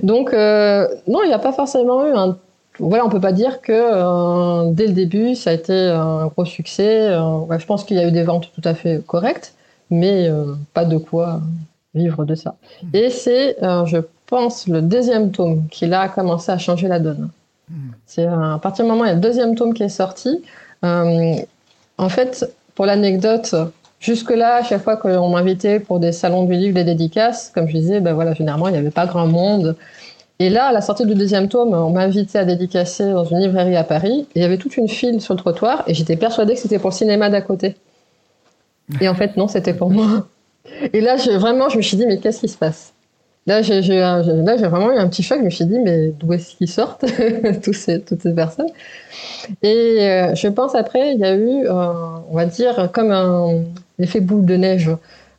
Donc euh, non, il n'y a pas forcément eu un. Voilà, on peut pas dire que euh, dès le début ça a été un gros succès. Euh, je pense qu'il y a eu des ventes tout à fait correctes, mais pas de quoi vivre de ça. Et c'est, je pense, le deuxième tome qui a commencé à changer la donne. C'est à partir du moment où il y a le deuxième tome qui est sorti. Euh, en fait, pour l'anecdote, jusque-là, à chaque fois qu'on m'invitait pour des salons du livre, des dédicaces, comme je disais, ben voilà, généralement, il n'y avait pas grand monde. Et là, à la sortie du deuxième tome, on m'a invité à dédicacer dans une librairie à Paris. Et il y avait toute une file sur le trottoir et j'étais persuadée que c'était pour le cinéma d'à côté. Et en fait, non, c'était pour moi. Et là, vraiment, je me suis dit, mais qu'est-ce qui se passe? Là, j'ai vraiment eu un petit choc. Je me suis dit, mais d'où est-ce qu'ils sortent, toutes ces personnes? Et euh, je pense après, il y a eu, euh, on va dire, comme un effet boule de neige.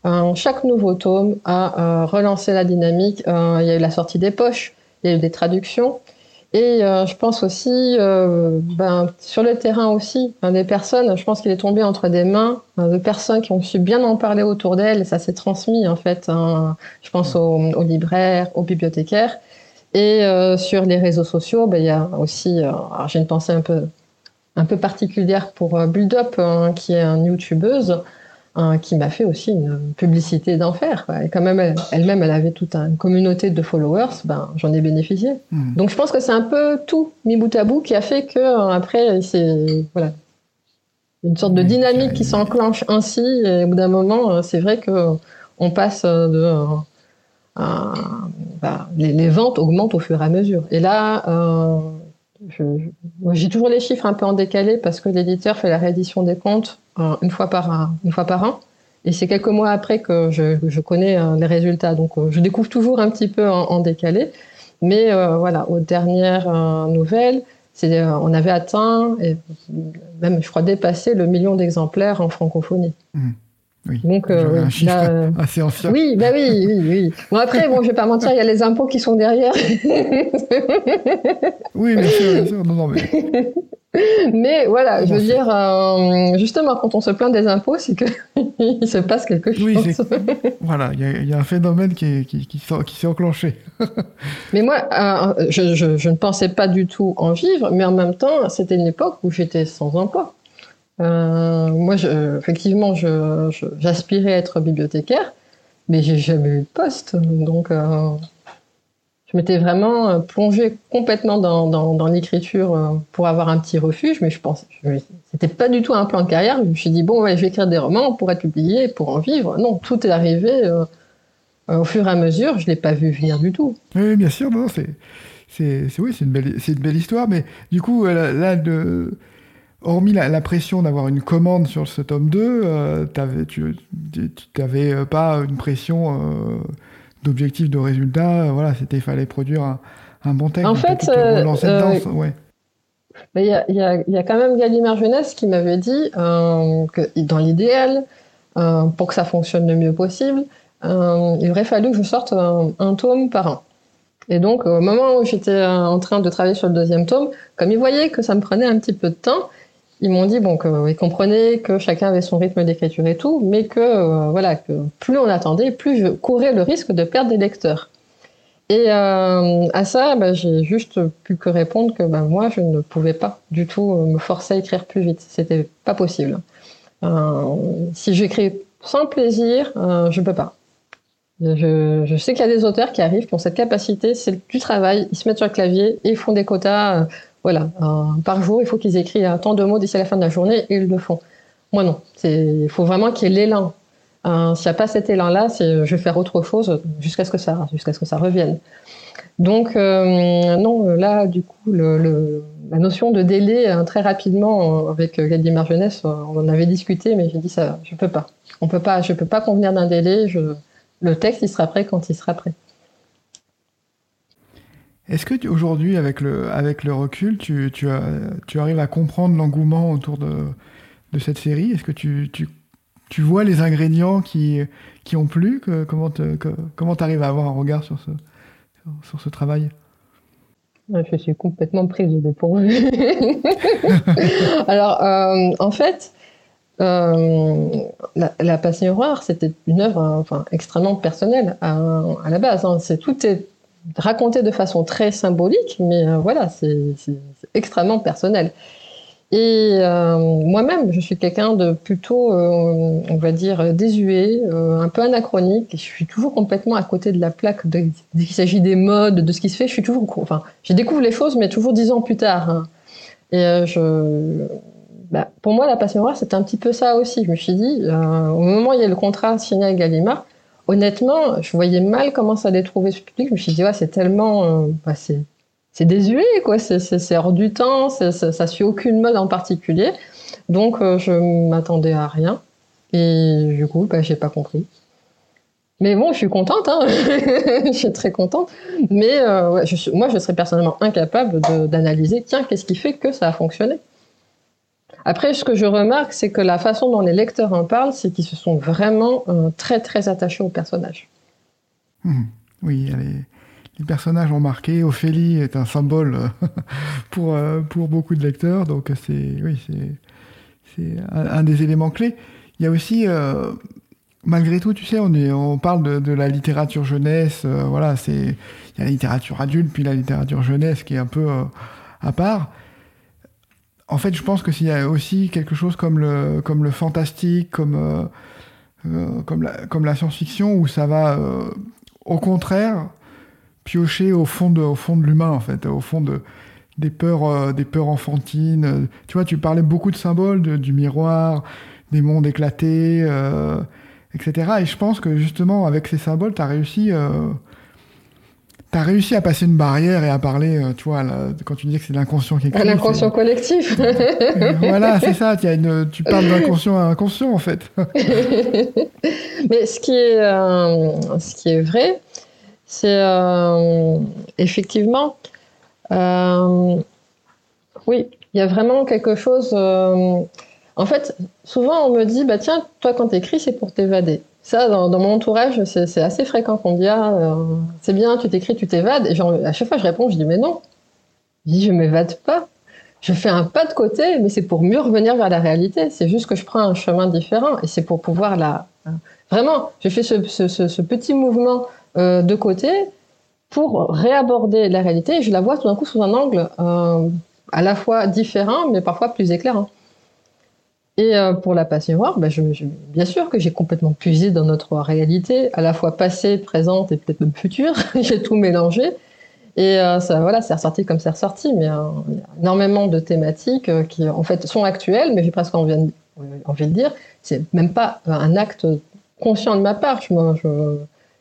Euh, chaque nouveau tome a relancé la dynamique. il y a eu la sortie des poches, il y a eu des traductions. Et euh, je pense aussi, euh, ben, sur le terrain aussi, ben, des personnes, je pense qu'il est tombé entre des mains euh, de personnes qui ont su bien en parler autour d'elles, et ça s'est transmis en fait. Hein, je pense aux, libraires, aux bibliothécaires. Et sur les réseaux sociaux, ben, il y a aussi, j'ai une pensée un peu, un peu particulière pour Build Up, hein, qui est une youtubeuse, Hein, qui m'a fait aussi une publicité d'enfer. Et quand même, elle-même, elle, avait toute une communauté de followers, ben, j'en ai bénéficié. Hmm. Donc je pense que c'est un peu tout, mis bout à bout, qui a fait que euh, après, c'est voilà, une sorte de dynamique qui s'enclenche ainsi. Et au bout d'un moment, euh, c'est vrai que on passe de bah, les, ventes augmentent au fur et à mesure. Et là, euh, j'ai toujours les chiffres un peu en décalé parce que l'éditeur fait la réédition des comptes une fois par, une fois par an. Et c'est quelques mois après que je, je connais euh, les résultats. Donc, euh, je découvre toujours un petit peu en, décalé. Mais euh, voilà, aux dernières nouvelles, on avait atteint, et même je crois dépassé le million d'exemplaires en francophonie. Mmh. Oui. Donc, un chiffre assez ancien. Oui, bah oui, oui, oui. Bon après, bon, je vais pas mentir, il y a les impôts qui sont derrière. oui, bien sûr, bien sûr. Non, non, mais mais voilà, je veux dire, euh, justement, quand on se plaint des impôts, c'est qu'il se passe quelque chose. Oui, voilà, il y, a un phénomène qui, qui, qui s'est enclenché. mais moi, euh, je, je, ne pensais pas du tout en vivre, mais en même temps, c'était une époque où j'étais sans emploi. Euh, moi, effectivement, j'aspirais à être bibliothécaire, mais j'ai jamais eu de poste. Donc, je m'étais vraiment euh, plongée complètement dans, l'écriture euh, pour avoir un petit refuge, mais je pense, c'était pas du tout un plan de carrière. Je me suis dit bon, je vais écrire des romans pour être publié, pour en vivre. Non, tout est arrivé euh, au fur et à mesure. Je l'ai pas vu venir du tout. Oui, bien sûr, c'est, oui, c'est une belle histoire, mais du coup, là, de, hormis la, pression d'avoir une commande sur ce tome 2, t'avais, tu, n'avais pas une pression d'objectifs, de résultats. Euh, voilà, c'était il fallait produire un, bon texte. En fait, euh, euh, ouais. Il y, a, y, a, y, a, quand même Gallimard Jeunesse qui m'avait dit que dans l'idéal, pour que ça fonctionne le mieux possible, il aurait fallu que je sorte un, tome par an. Et donc, au moment où j'étais en train de travailler sur le deuxième tome, comme ils voyaient que ça me prenait un petit peu de temps, ils m'ont dit bon qu'ils comprenaient que chacun avait son rythme d'écriture et tout, mais que euh, voilà que plus on attendait, plus je courais le risque de perdre des lecteurs. Et euh, à ça, bah, j'ai juste pu que répondre que bah, moi, je ne pouvais pas du tout euh, me forcer à écrire plus vite. C'était pas possible. si j'écris sans plaisir, je peux pas. Je, je sais qu'il y a des auteurs qui arrivent, qui ont cette capacité, c'est du travail, ils se mettent sur le clavier et ils font des quotas voilà, par jour, il faut qu'ils écrivent un tant de mots d'ici la fin de la journée et ils le font. Moi, non. Il faut vraiment qu'il y ait l'élan. S'il n'y a pas cet élan-là, je vais faire autre chose jusqu'à ce que ça, revienne. Donc, euh, non, là, du coup, la notion de délai, hein, très rapidement, avec Gallimard Jeunesse, on en avait discuté, mais j'ai dit ça, je peux pas. On peut pas, je peux pas convenir d'un délai. le texte, il sera prêt quand il sera prêt. Est-ce que aujourd'hui, avec le, recul, tu, arrives à comprendre l'engouement autour de, cette série? Est-ce que tu, vois les ingrédients qui, ont plu? Comment tu arrives à avoir un regard sur ce, travail? Je suis complètement prise de dépourvu. Alors, euh, en fait, euh, la, Passion Horreur, c'était une œuvre enfin, extrêmement personnelle à, la base. Hein. Tout est raconté de façon très symbolique, mais euh, voilà, c'est extrêmement personnel. Et euh, moi-même, je suis quelqu'un de plutôt, euh, on va dire, désuet, un peu anachronique. je suis toujours complètement à côté de la plaque dès qu'il s'agit des modes, de ce qui se fait. Je suis toujours, enfin, je découvre les choses, mais toujours dix ans plus tard. Hein. Et je, bah, pour moi, la passion rare, c'était un petit peu ça aussi. Je me suis dit, au moment où il y a le contrat signé avec Gallimard, honnêtement, je voyais mal comment ça allait trouver ce public. Je me suis dit, c'est tellement. Euh, bah, c'est désuet, quoi. C'est hors du temps, ça, ça suit aucune mode en particulier. Donc, euh, je m'attendais à rien. Et du coup, bah, j'ai pas compris. Mais bon, je suis contente, hein. je suis très contente. Mais euh, moi, je serais personnellement incapable d'analyser, tiens, qu'est-ce qui fait que ça a fonctionné? Après, ce que je remarque, c'est que la façon dont les lecteurs en parlent, c'est qu'ils se sont vraiment euh, très très attachés aux personnages. Mmh. Oui, les, personnages ont marqué. Ophélie est un symbole euh, pour, euh, pour beaucoup de lecteurs, donc c'est oui, c'est un, des éléments clés. Il y a aussi, malgré tout, tu sais, on, est, on parle de, la littérature jeunesse. voilà, il y a la littérature adulte, puis la littérature jeunesse qui est un peu à part en fait, je pense que s'il y a aussi quelque chose comme le, fantastique, comme, euh, euh, comme la, science-fiction, où ça va, euh, au contraire, piocher au fond de, au l'humain, en fait, au fond de, des, peurs, des peurs enfantines. Tu vois, tu parlais beaucoup de symboles, du miroir, des mondes éclatés, etc. Et je pense que justement, avec ces symboles, tu as réussi T'as réussi à passer une barrière et à parler, euh, tu vois, quand tu disais que c'est l'inconscient qui écrit. L'inconscient collectif. voilà, c'est ça. Une, tu parles d'inconscient à inconscient, en fait. Mais ce qui est, euh, ce qui est vrai, c'est euh, effectivement, Oui, il y a vraiment quelque chose. En fait, souvent on me dit, bah tiens, toi quand t'écris, c'est pour t'évader. Ça, dans, mon entourage, c'est assez fréquent qu'on me dise, ah, c'est bien, tu t'écris, tu t'évades. Et à chaque fois, je réponds, je dis, mais non. Je dis, je m'évade pas je fais un pas de côté, mais c'est pour mieux revenir vers la réalité. C'est juste que je prends un chemin différent et c'est pour pouvoir la. Vraiment, j'ai fait ce, petit mouvement euh, de côté pour réaborder la réalité et je la vois tout d'un coup sous un angle euh, à la fois différent, mais parfois plus éclairant. Et euh, pour la passe ben je, bien sûr que j'ai complètement puisé dans notre réalité, à la fois passée, présente et peut-être même future. j'ai tout mélangé. Et euh, ça, voilà, c'est ressorti comme c'est ressorti, mais euh, il y a énormément de thématiques qui, en fait, sont actuelles, mais j'ai presque envie de, envie de dire, c'est même pas un acte conscient de ma part.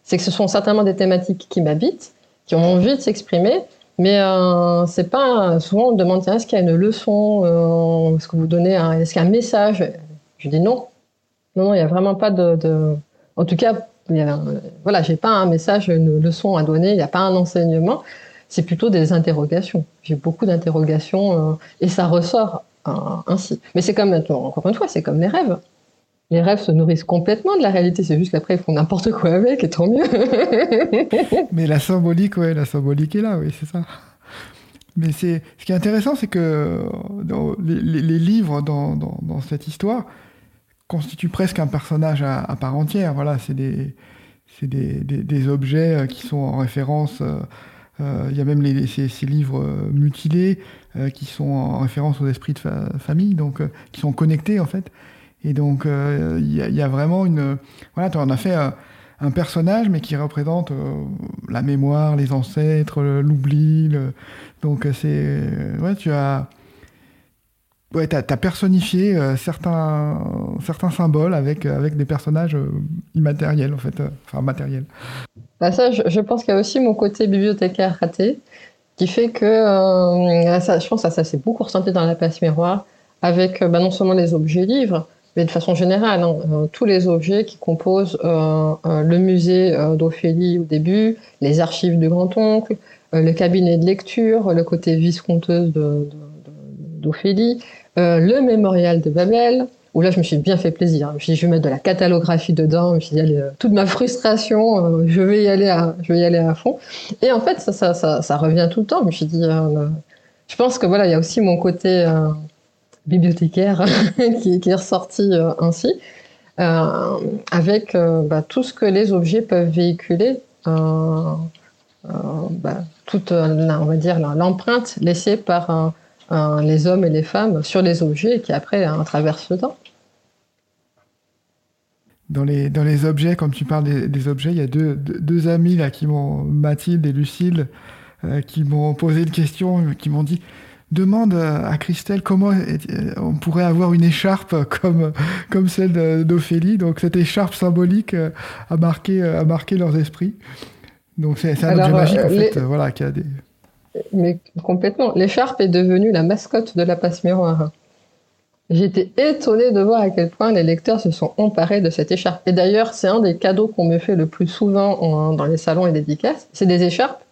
C'est que ce sont certainement des thématiques qui m'habitent, qui ont envie de s'exprimer, mais euh, c'est pas souvent on me demande est-ce qu'il y a une leçon, euh, est-ce que vous donnez, est-ce qu'il y a un message? Je dis non, non, non, il y a vraiment pas de, de... en tout cas, voilà, j'ai pas un message, une leçon à donner, il n'y a pas un enseignement c'est plutôt des interrogations. J'ai beaucoup d'interrogations euh, et ça ressort euh, ainsi. Mais c'est comme, encore une fois, c'est comme les rêves. Les rêves se nourrissent complètement de la réalité, c'est juste qu'après ils font n'importe quoi avec et tant mieux. Mais la symbolique, ouais, la symbolique est là, oui, c'est ça. Mais ce qui est intéressant, c'est que les, livres dans, cette histoire constituent presque un personnage à, part entière. Voilà, c'est des, des, des, des, objets qui sont en référence euh, il y a même ces, livres euh, mutilés euh, qui sont en référence aux esprits de famille, donc qui sont connectés en fait. Et donc il y, a vraiment une... Voilà, en as fait un personnage, mais qui représente la mémoire, les ancêtres, l'oubli. Donc c'est, ouais, tu as, ouais, as, personnifié certains, certains symboles avec, avec des personnages immatériels en fait, enfin matériels. Bah ça, je, pense qu'il y a aussi mon côté bibliothécaire raté, qui fait que, euh, ça, je pense que ça, ça s'est beaucoup ressenti dans la place miroir, avec euh, bah, non seulement les objets livres, mais de façon générale, hein, euh, tous les objets qui composent le musée d'Ophélie au début, les archives du grand-oncle, le cabinet de lecture, le côté visconteuse d'Ophélie, le mémorial de Babel, où là, je me suis bien fait plaisir. Je me suis dit, je vais mettre de la catalographie dedans. Je me suis dit, euh, toute ma frustration, euh, je vais y aller à, je vais y aller à fond. Et en fait, ça, ça, ça, revient tout le temps. Je me suis dit, euh, je pense que voilà, il y a aussi mon côté bibliothécaire qui, est ressorti ainsi, avec bah, tout ce que les objets peuvent véhiculer. Bah, toute, on va dire, l'empreinte laissée par les hommes et les femmes sur les objets qui après hein, traversent le temps dans les, dans les objets, comme tu parles des, objets, il y a deux, deux, amis là qui m'ont, Mathilde et Lucille, euh, qui m'ont posé une question, qui m'ont dit demande à Christelle comment euh, on pourrait avoir une écharpe comme, comme celle d'Ophélie. Donc cette écharpe symbolique euh, a marqué, a marqué leurs esprits. Donc c'est un objet magique en fait, voilà, qui a des... Mais complètement. L'écharpe est devenue la mascotte de la passe miroir. J'étais étonnée de voir à quel point les lecteurs se sont emparés de cette écharpe. Et d'ailleurs, c'est un des cadeaux qu'on me fait le plus souvent dans les salons et dédicaces. C'est des écharpes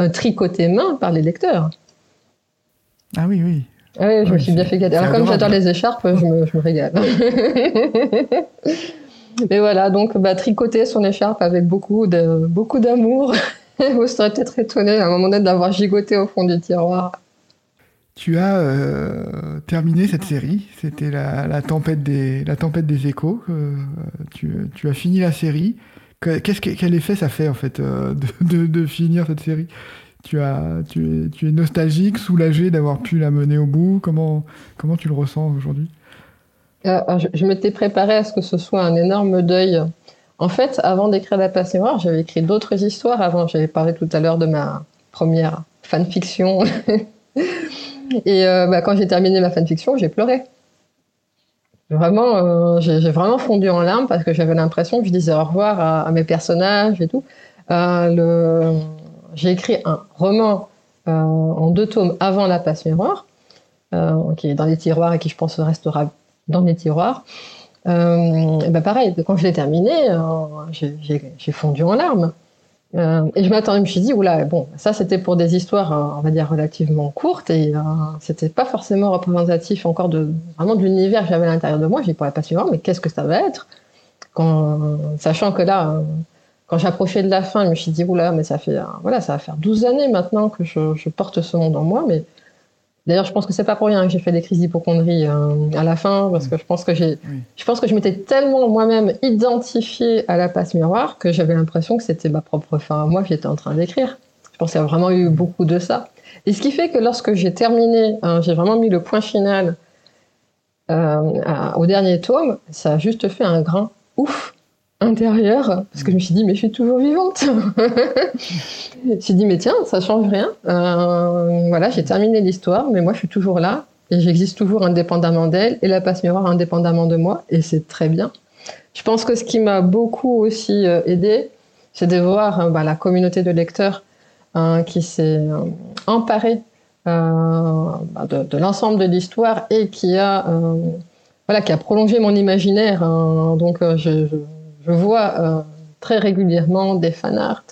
euh, tricotées main par les lecteurs. Ah oui, oui. Ah oui, je me suis bien fait gâter. Alors comme j'adore les écharpes, je me, je me régale. Et voilà, donc bah, tricoter son écharpe avec beaucoup de beaucoup d'amour. Vous serez peut-être étonné à un moment donné d'avoir gigoté au fond du tiroir. Tu as euh, terminé cette série, c'était la, tempête des, la tempête des échos. Euh, tu, as fini la série. Qu'est-ce quel effet ça fait en fait euh, de, finir cette série? Tu, as, tu, es, tu es nostalgique, soulagé d'avoir pu la mener au bout. Comment, comment tu le ressens aujourd'hui? Je, m'étais préparé à ce que ce soit un énorme deuil. En fait, avant d'écrire La Passe Noire, j'avais écrit d'autres histoires avant. J'avais parlé tout à l'heure de ma première fanfiction. Et euh, bah, quand j'ai terminé ma fanfiction, j'ai pleuré. Vraiment, euh, j'ai vraiment fondu en larmes parce que j'avais l'impression que je disais au revoir à, mes personnages et tout. Euh, j'ai écrit un roman en deux tomes avant La Passe Miroir, qui est dans les tiroirs et qui, je pense, restera dans les tiroirs. et bah pareil, quand je l'ai terminé, j'ai fondu en larmes. Euh, et je m'attendais, je me suis dit, oula, bon, ça c'était pour des histoires, euh, on va dire, relativement courtes et euh, c'était pas forcément représentatif encore de vraiment de l'univers que j'avais à l'intérieur de moi. J'ai pourrais pas suivre, mais qu'est-ce que ça va être? Sachant que là, quand j'approchais de la fin, je me suis dit, oula, mais ça fait, voilà, ça va faire 12 années maintenant que je, je porte ce monde en moi, mais D'ailleurs, je pense que c'est pas pour rien que j'ai fait des crises d'hypochondrie euh, à la fin, parce que je pense que j'ai, je pense que je m'étais tellement moi-même identifiée à la passe miroir que j'avais l'impression que c'était ma propre fin à moi que j'étais en train d'écrire. Je pense qu'il y a vraiment eu beaucoup de ça. Et ce qui fait que lorsque j'ai terminé, hein, j'ai vraiment mis le point final euh, au dernier tome, ça a juste fait un grain ouf intérieure, parce que je me suis dit, mais je suis toujours vivante. je me suis dit, mais tiens, ça change rien. Euh, voilà, j'ai terminé l'histoire, mais moi, je suis toujours là, et j'existe toujours indépendamment d'elle, et la passe miroir indépendamment de moi, et c'est très bien. Je pense que ce qui m'a beaucoup aussi euh, aidé, c'est de voir euh, bah, la communauté de lecteurs qui s'est emparée bah, de, l'ensemble de l'histoire et qui a voilà, qui a prolongé mon imaginaire. Hein. donc, je vois euh, très régulièrement des fan art.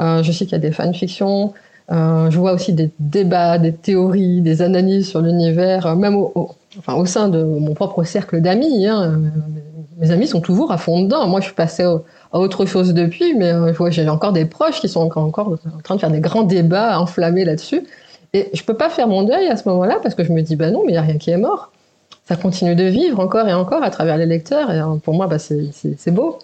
Euh, je sais qu'il y a des fanfictions. Euh, je vois aussi des débats, des théories, des analyses sur l'univers, même au, sein de mon propre cercle d'amis. Hein. Mes amis sont toujours à fond dedans. Moi, je suis passée à autre chose depuis, mais je j'ai encore des proches qui sont encore, encore en train de faire des grands débats enflammés là-dessus. Et je peux pas faire mon deuil à ce moment-là parce que je me dis, bah non, mais il n'y a rien qui est mort. Ça continue de vivre encore et encore à travers les lecteurs. Et pour moi, bah, c'est beau.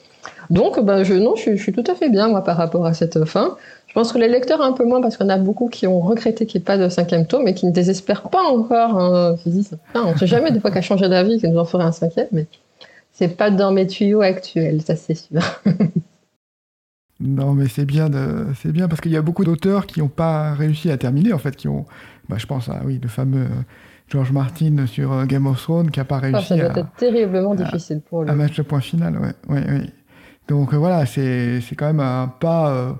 Donc, ben, je, non, je, suis tout à fait bien, moi, par rapport à cette fin. Je pense que les lecteurs, un peu moins, parce qu'on a beaucoup qui ont regretté qu'il n'y ait pas de cinquième tome et qui ne désespèrent pas encore. Hein, qui disent, on ne sait jamais, des fois, qu'à changer d'avis, qu'elle nous en ferait un cinquième, mais c'est pas dans mes tuyaux actuels, ça, c'est sûr. non, mais c'est bien, de... c'est bien parce qu'il y a beaucoup d'auteurs qui n'ont pas réussi à terminer, en fait, qui ont, bah, je pense à, oui, le fameux. George Martin sur euh, Game of Thrones qui n'a pas réussi ça doit à, être terriblement difficile pour lui. à mettre le point final. Ouais, ouais, ouais. Donc euh, voilà, c'est quand même un pas. Euh,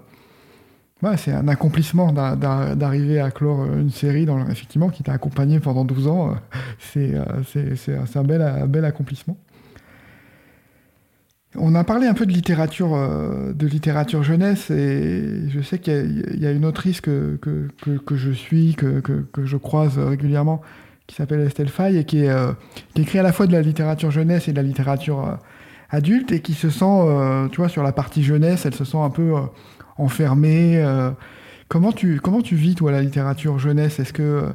c'est un accomplissement d'arriver à clore une série dans, effectivement, qui t'a accompagné pendant 12 ans. C'est un bel, un bel accomplissement. On a parlé un peu de littérature, euh, de littérature jeunesse et je sais qu'il y, a une autrice que, que, que, je suis, que, je croise régulièrement, qui s'appelle Estelle Faye et qui, qui, écrit à la fois de la littérature jeunesse et de la littérature adulte et qui se sent, euh, tu vois, sur la partie jeunesse, elle se sent un peu euh, enfermée. Euh. comment, tu, comment tu vis, toi, la littérature jeunesse? Est-ce que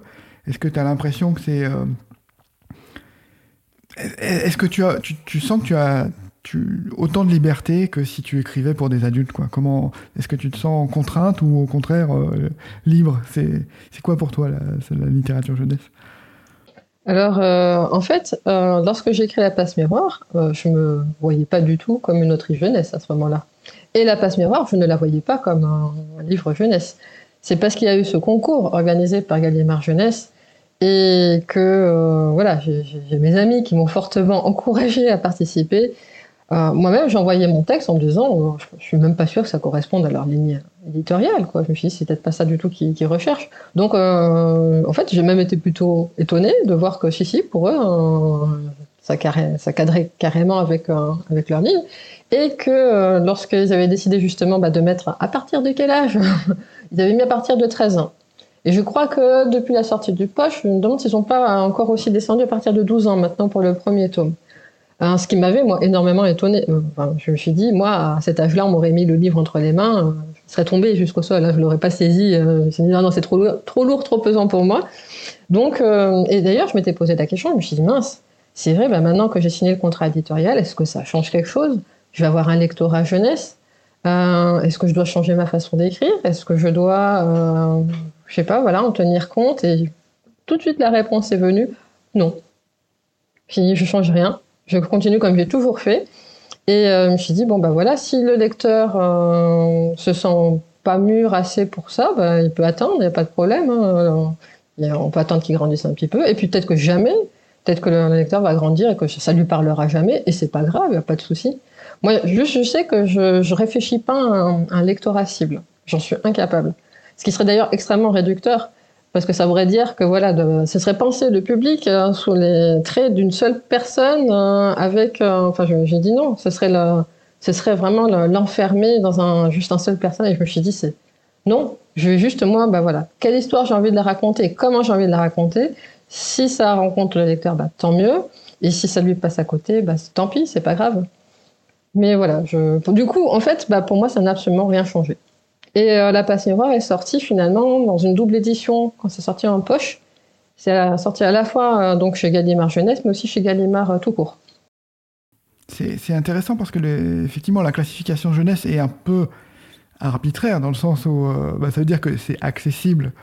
que tu as l'impression que c'est... Est-ce que tu, as, tu, sens que tu as tu, autant de liberté que si tu écrivais pour des adultes quoi? Comment Est-ce que tu te sens contrainte ou au contraire libre? C'est quoi pour toi la littérature jeunesse? Alors, euh, en fait, euh, lorsque j'ai écrit La Passe Miroir, euh, je me voyais pas du tout comme une autrice jeunesse à ce moment-là. Et La Passe Miroir, je ne la voyais pas comme un, livre jeunesse. C'est parce qu'il y a eu ce concours organisé par Gallimard Jeunesse et que, voilà, j'ai mes amis qui m'ont fortement encouragé à participer euh, moi-même, j'envoyais mon texte en me disant, je, je suis même pas sûr que ça corresponde à leur ligne éditoriale. Quoi. Je me suis dit, c'est peut-être pas ça du tout qu'ils recherchent. Donc, euh, en fait, j'ai même été plutôt étonnée de voir que si, si, pour eux, euh, ça, cadrait carrément avec, euh, avec leur ligne. Et que euh, lorsqu'ils avaient décidé justement bah, de mettre à partir de quel âge Ils avaient mis à partir de 13 ans. Et je crois que depuis la sortie du poche, je me demande s'ils sont pas encore aussi descendus à partir de 12 ans maintenant pour le premier tome. Hein, ce qui m'avait moi énormément étonné. Euh, je me suis dit, moi, à cet âge-là, on m'aurait mis le livre entre les mains, euh, je serais tombé jusqu'au sol. Là, je l'aurais pas saisi. Euh, je me suis dit, non, non, c'est trop lourd, trop pesant pour moi. Donc, et d'ailleurs, je m'étais posé la question. Je me suis dit, mince, c'est vrai. Bah, maintenant que j'ai signé le contrat éditorial, est-ce que ça change quelque chose? Je vais avoir un lectorat jeunesse. est-ce que je dois changer ma façon d'écrire? Est-ce que je dois, je sais pas, voilà, en tenir compte? Et tout de suite, la réponse est venue, non. Je je change rien je continue comme j'ai toujours fait. Et euh, je me suis dit, bon, bah voilà, si le lecteur euh, se sent pas mûr assez pour ça, bah, il peut attendre, il n'y a pas de problème. Hein. on peut attendre qu'il grandisse un petit peu. Et puis peut-être que jamais, peut-être que le lecteur va grandir et que ça lui parlera jamais, et c'est pas grave, il n'y a pas de souci. Moi, juste, je sais que je, je réfléchis pas à un, un lectorat cible. J'en suis incapable. Ce qui serait d'ailleurs extrêmement réducteur parce que ça voudrait dire que voilà, de, ce serait penser le public euh, sous les traits d'une seule personne euh, avec. Euh, enfin, j'ai dit non, ce serait la, ce serait vraiment l'enfermer dans un, juste un seul personnage. Et je me suis dit, c'est non, je vais juste moi, bah voilà, quelle histoire j'ai envie de la raconter, comment j'ai envie de la raconter? Si ça rencontre le lecteur, bah, tant mieux. Et si ça lui passe à côté, bah, tant pis, c'est pas grave. Mais voilà, je... du coup, en fait, bah, pour moi, ça n'a absolument rien changé. Et euh, La Miroir est sortie finalement dans une double édition quand c'est sorti en poche. C'est sorti à la fois euh, donc chez Gallimard Jeunesse, mais aussi chez Gallimard euh, tout court. C'est intéressant parce que effectivement la classification jeunesse est un peu arbitraire dans le sens où bah, ça veut dire que c'est accessible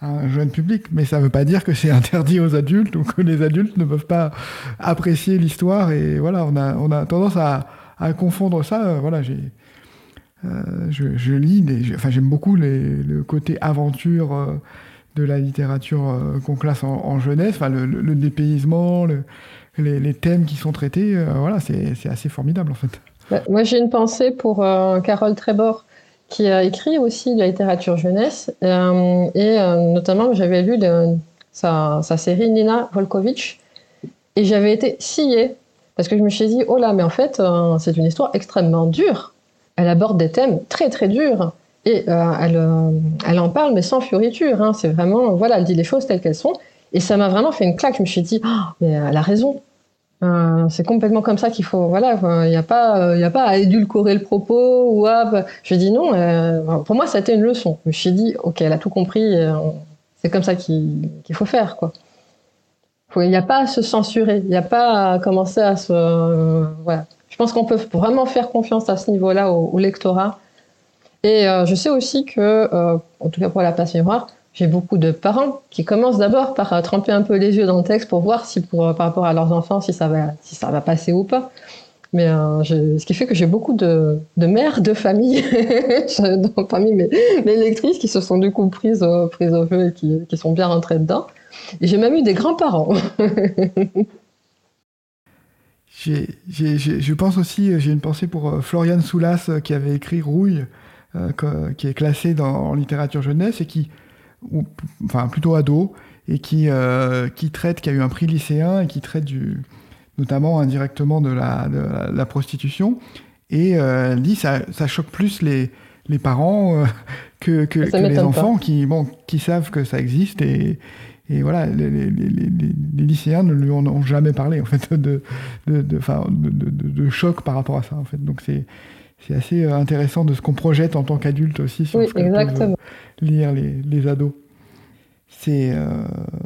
à un jeune public, mais ça ne veut pas dire que c'est interdit aux adultes ou que les adultes ne peuvent pas apprécier l'histoire. Et voilà, on a, on a tendance à, à confondre ça. Voilà, j'ai euh, je, lis, enfin j'aime beaucoup le côté aventure euh, de la littérature euh, qu'on classe en, jeunesse, enfin le, dépaysement, les, thèmes qui sont traités, voilà, c'est assez formidable en fait. Bah, moi j'ai une pensée pour Carole Trébor qui a écrit aussi de la littérature jeunesse. Et notamment j'avais lu sa, sa, série Nina Volkovitch. Et j'avais été sciée. Parce que je me suis dit oh là mais en fait c'est une histoire extrêmement dure elle aborde des thèmes très très durs et euh, elle, euh, elle, en parle mais sans fioriture. Hein. C'est vraiment, voilà, elle dit les choses telles qu'elles sont. Et ça m'a vraiment fait une claque. Je me suis dit, oh, mais elle a raison. Euh, c'est complètement comme ça qu'il faut. Voilà, il n'y a pas, il a pas à édulcorer le propos ou à. Je dis non. pour moi, ça a été une leçon. Je me suis dit, ok, elle a tout compris. c'est comme ça qu'il faut faire, quoi. Il n'y a pas à se censurer. Il n'y a pas à commencer à se. voilà. Je pense qu'on peut vraiment faire confiance à ce niveau-là au, lectorat. Et euh, je sais aussi que, euh, en tout cas pour la passe mémoire, j'ai beaucoup de parents qui commencent d'abord par euh, tremper un peu les yeux dans le texte pour voir si, par rapport à leurs enfants, si ça va, si ça va passer ou pas. Mais ce qui fait que j'ai beaucoup de, mères de famille parmi mes, lectrices qui se sont du coup prises, prises au jeu et qui, qui sont bien rentrées dedans. Et j'ai même eu des grands-parents. je pense aussi, euh, j'ai une pensée pour euh, Florian Soulas euh, qui avait écrit Rouille, qui est classé dans, en littérature jeunesse et qui, enfin plutôt ado, et qui, qui traite, qui a eu un prix lycéen et qui traite du, notamment indirectement de la, de la, prostitution. Et euh, dit ça, ça choque plus les, les parents que, que, que les enfants qui, bon, qui savent que ça existe et, et voilà, les, les, les, les, lycéens ne lui en ont jamais parlé, en fait, de, de, de, de, de choc par rapport à ça, en fait. Donc c'est, c'est assez euh, intéressant de ce qu'on projette en tant qu'adulte aussi sur oui, exactement. lire les, les ados. C'est euh,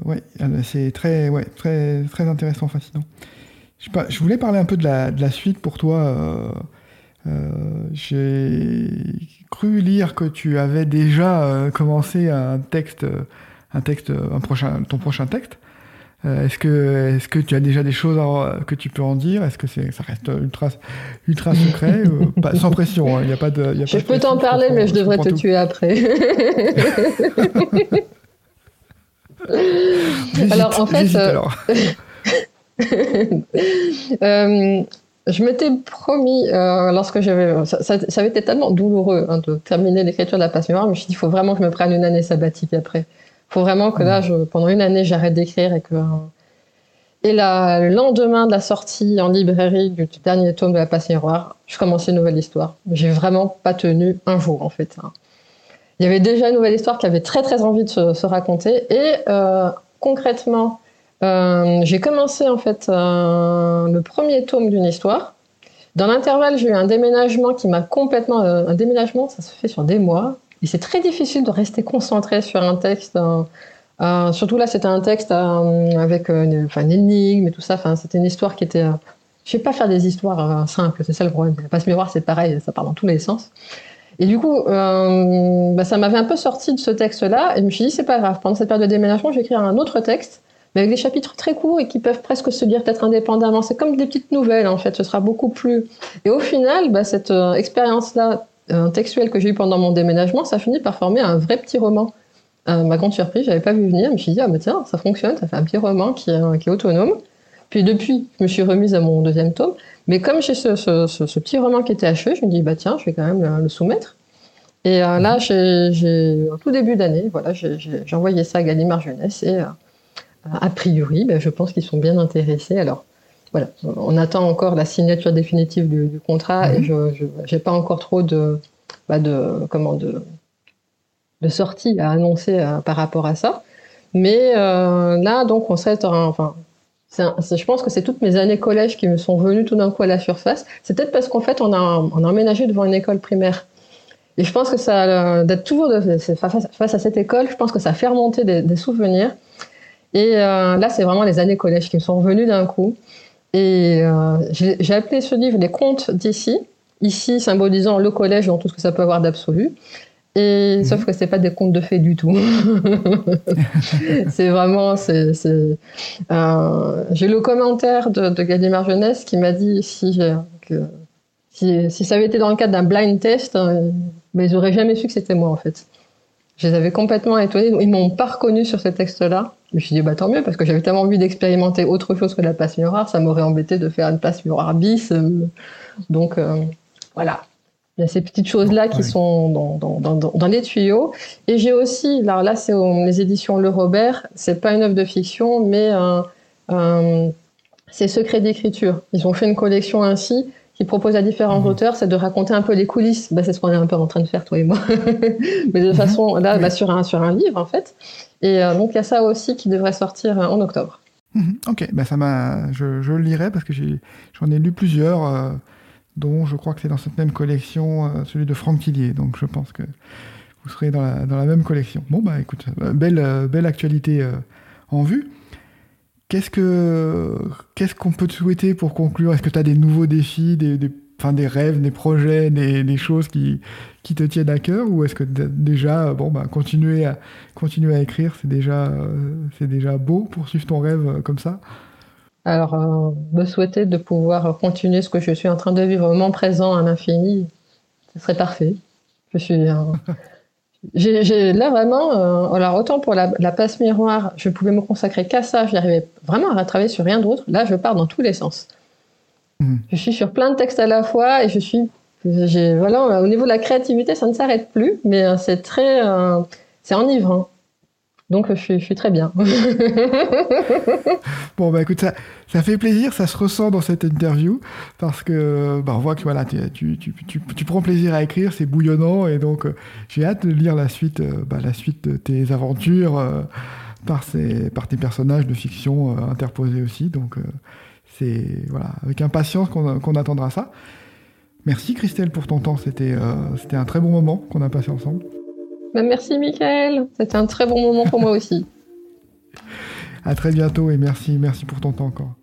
ouais, euh, c'est très, ouais, très, très intéressant, fascinant. Je, je, voulais parler un peu de la, de la suite pour toi. Euh, euh, J'ai cru lire que tu avais déjà commencé un texte un texte, un prochain, ton prochain texte. Euh, est-ce que, est-ce que tu as déjà des choses que tu peux en dire? Est-ce que c'est, ça reste ultra, ultra secret pas, Sans pression, hein, il n'y a pas de. Y a je peux t'en parler, mais je devrais te tuer après. alors en fait, euh, alors. euh, je m'étais promis, euh, lorsque j'avais. Ça, ça, avait été tellement douloureux hein, de terminer l'écriture de la passe mémoire, je me suis dit, il faut vraiment que je me prenne une année sabbatique après faut vraiment que là, je, pendant une année, j'arrête d'écrire et que. Et là, le lendemain de la sortie en librairie du dernier tome de La Passe Miroir, je commençais une nouvelle histoire. J'ai vraiment pas tenu un jour, en fait. Hein. Il y avait déjà une nouvelle histoire qui avait très très envie de se, raconter. Et euh, concrètement, euh, j'ai commencé en fait euh, le premier tome d'une histoire. Dans l'intervalle, j'ai eu un déménagement qui m'a complètement. un déménagement, ça se fait sur des mois. Et c'est très difficile de rester concentré sur un texte. Euh, euh, surtout là, c'était un texte euh, avec une, enfin, une, énigme et tout ça. C'était une histoire qui était. je ne vais pas faire des histoires simples, c'est ça le problème. Pas se miroir, c'est pareil, ça part dans tous les sens. Et du coup, bah, ça m'avait un peu sorti de ce texte-là, et je me suis dit, c'est pas grave. Pendant cette période de déménagement, je vais écrire un autre texte, mais avec des chapitres très courts et qui peuvent presque se lire peut-être indépendamment. C'est comme des petites nouvelles, en fait. Ce sera beaucoup plus. Et au final, bah, cette expérience-là un textuel que j'ai eu pendant mon déménagement, ça finit par former un vrai petit roman. Euh, ma grande surprise, j'avais pas vu venir, je me suis dit, ah mais tiens, ça fonctionne, ça fait un petit roman qui est, autonome. Puis depuis, je me suis remise à mon deuxième tome. Mais comme j'ai ce, ce, ce, petit roman qui était achevé, je me dis, bah tiens, je vais quand même le, soumettre. Et euh, là, j'ai, au tout début d'année, voilà, j'ai, envoyé ça à Gallimard Jeunesse et euh, a priori, bah, je pense qu'ils sont bien intéressés. Alors, voilà, on attend encore la signature définitive du, contrat et mhm. je n'ai pas encore trop de, bah de, comment, de, de sorties à annoncer par rapport à ça. Mais là, donc, on serait, enfin, je pense que c'est toutes mes années collège qui me sont venues tout d'un coup à la surface. C'est peut-être parce qu'en fait, on a, on a emménagé devant une école primaire. Et je pense que ça, euh, d'être toujours de, face, à cette école, je pense que ça fait remonter des, souvenirs. Et euh, là, c'est vraiment les années collège qui me sont revenues d'un coup. Et euh, j'ai appelé ce livre Les contes d'ici, ici symbolisant le collège dans tout ce que ça peut avoir d'absolu. Et mhm. sauf que c'est pas des contes de fées du tout. c'est vraiment, c'est, euh, j'ai le commentaire de, de Gallimard Jeunesse qui m'a dit si, que, si, si, ça avait été dans le cadre d'un blind test, euh, mais ils auraient jamais su que c'était moi en fait. Je les avais complètement étonnés. Ils m'ont pas reconnu sur ce texte-là. Je me suis dit bah tant mieux parce que j'avais tellement envie d'expérimenter autre chose que la passe miroir, ça m'aurait embêté de faire une passe miroir bis. Euh, donc euh, voilà. Il y a ces petites choses-là qui sont dans, dans, dans, dans, les tuyaux. Et j'ai aussi, alors là, c'est les éditions Le Robert. C'est pas une œuvre de fiction, mais c'est Secret d'écriture. Ils ont fait une collection ainsi qui propose à différents mmh. auteurs, c'est de raconter un peu les coulisses. Bah, c'est ce qu'on est un peu en train de faire, toi et moi. mais de mmh. façon, là, bah, sur, un, sur un livre, en fait. Et euh, donc, il y a ça aussi qui devrait sortir en octobre. Mmh. Ok, bah, ça m'a, je, je, le lirai parce que j'en ai, lu plusieurs. Euh, dont je crois que c'est dans cette même collection, euh, celui de Franck Tillier. Donc je pense que vous serez dans la, dans la même collection. Bon, bah écoute, euh, belle, euh, belle actualité en vue. Qu'est-ce que qu'est-ce qu'on peut te souhaiter pour conclure? Est-ce que tu as des nouveaux défis, des, des, enfin, des rêves, des projets, des, des, choses qui, qui te tiennent à cœur? Ou est-ce que déjà, bon, bah, continuer, à, continuer à écrire, c'est déjà, c'est déjà beau, poursuivre ton rêve comme ça? Alors, euh, me souhaiter de pouvoir continuer ce que je suis en train de vivre au moment présent à l'infini, ce serait parfait. Je suis. Euh, j'ai là vraiment, euh, alors autant pour la, passe miroir, je pouvais me consacrer qu'à ça, je n'arrivais vraiment à travailler sur rien d'autre. Là, je pars dans tous les sens. Mmh. Je suis sur plein de textes à la fois et je suis, voilà, au niveau de la créativité, ça ne s'arrête plus, mais c'est très, c'est enivrant. Donc je suis, très bien. bon bah écoute, ça, ça fait plaisir, ça se ressent dans cette interview parce que bah, on voit que voilà, tu, tu, tu, prends plaisir à écrire, c'est bouillonnant et donc euh, j'ai hâte de lire la suite, euh, bah, la suite de tes aventures euh, par, ces, par tes personnages de fiction interposés aussi. Donc c'est voilà, avec impatience qu'on attendra ça. Merci Christelle pour ton temps, c'était c'était un très bon moment qu'on a passé ensemble. Bah, merci Michael, c'était un très bon moment pour moi aussi. À très bientôt et merci, merci pour ton temps encore.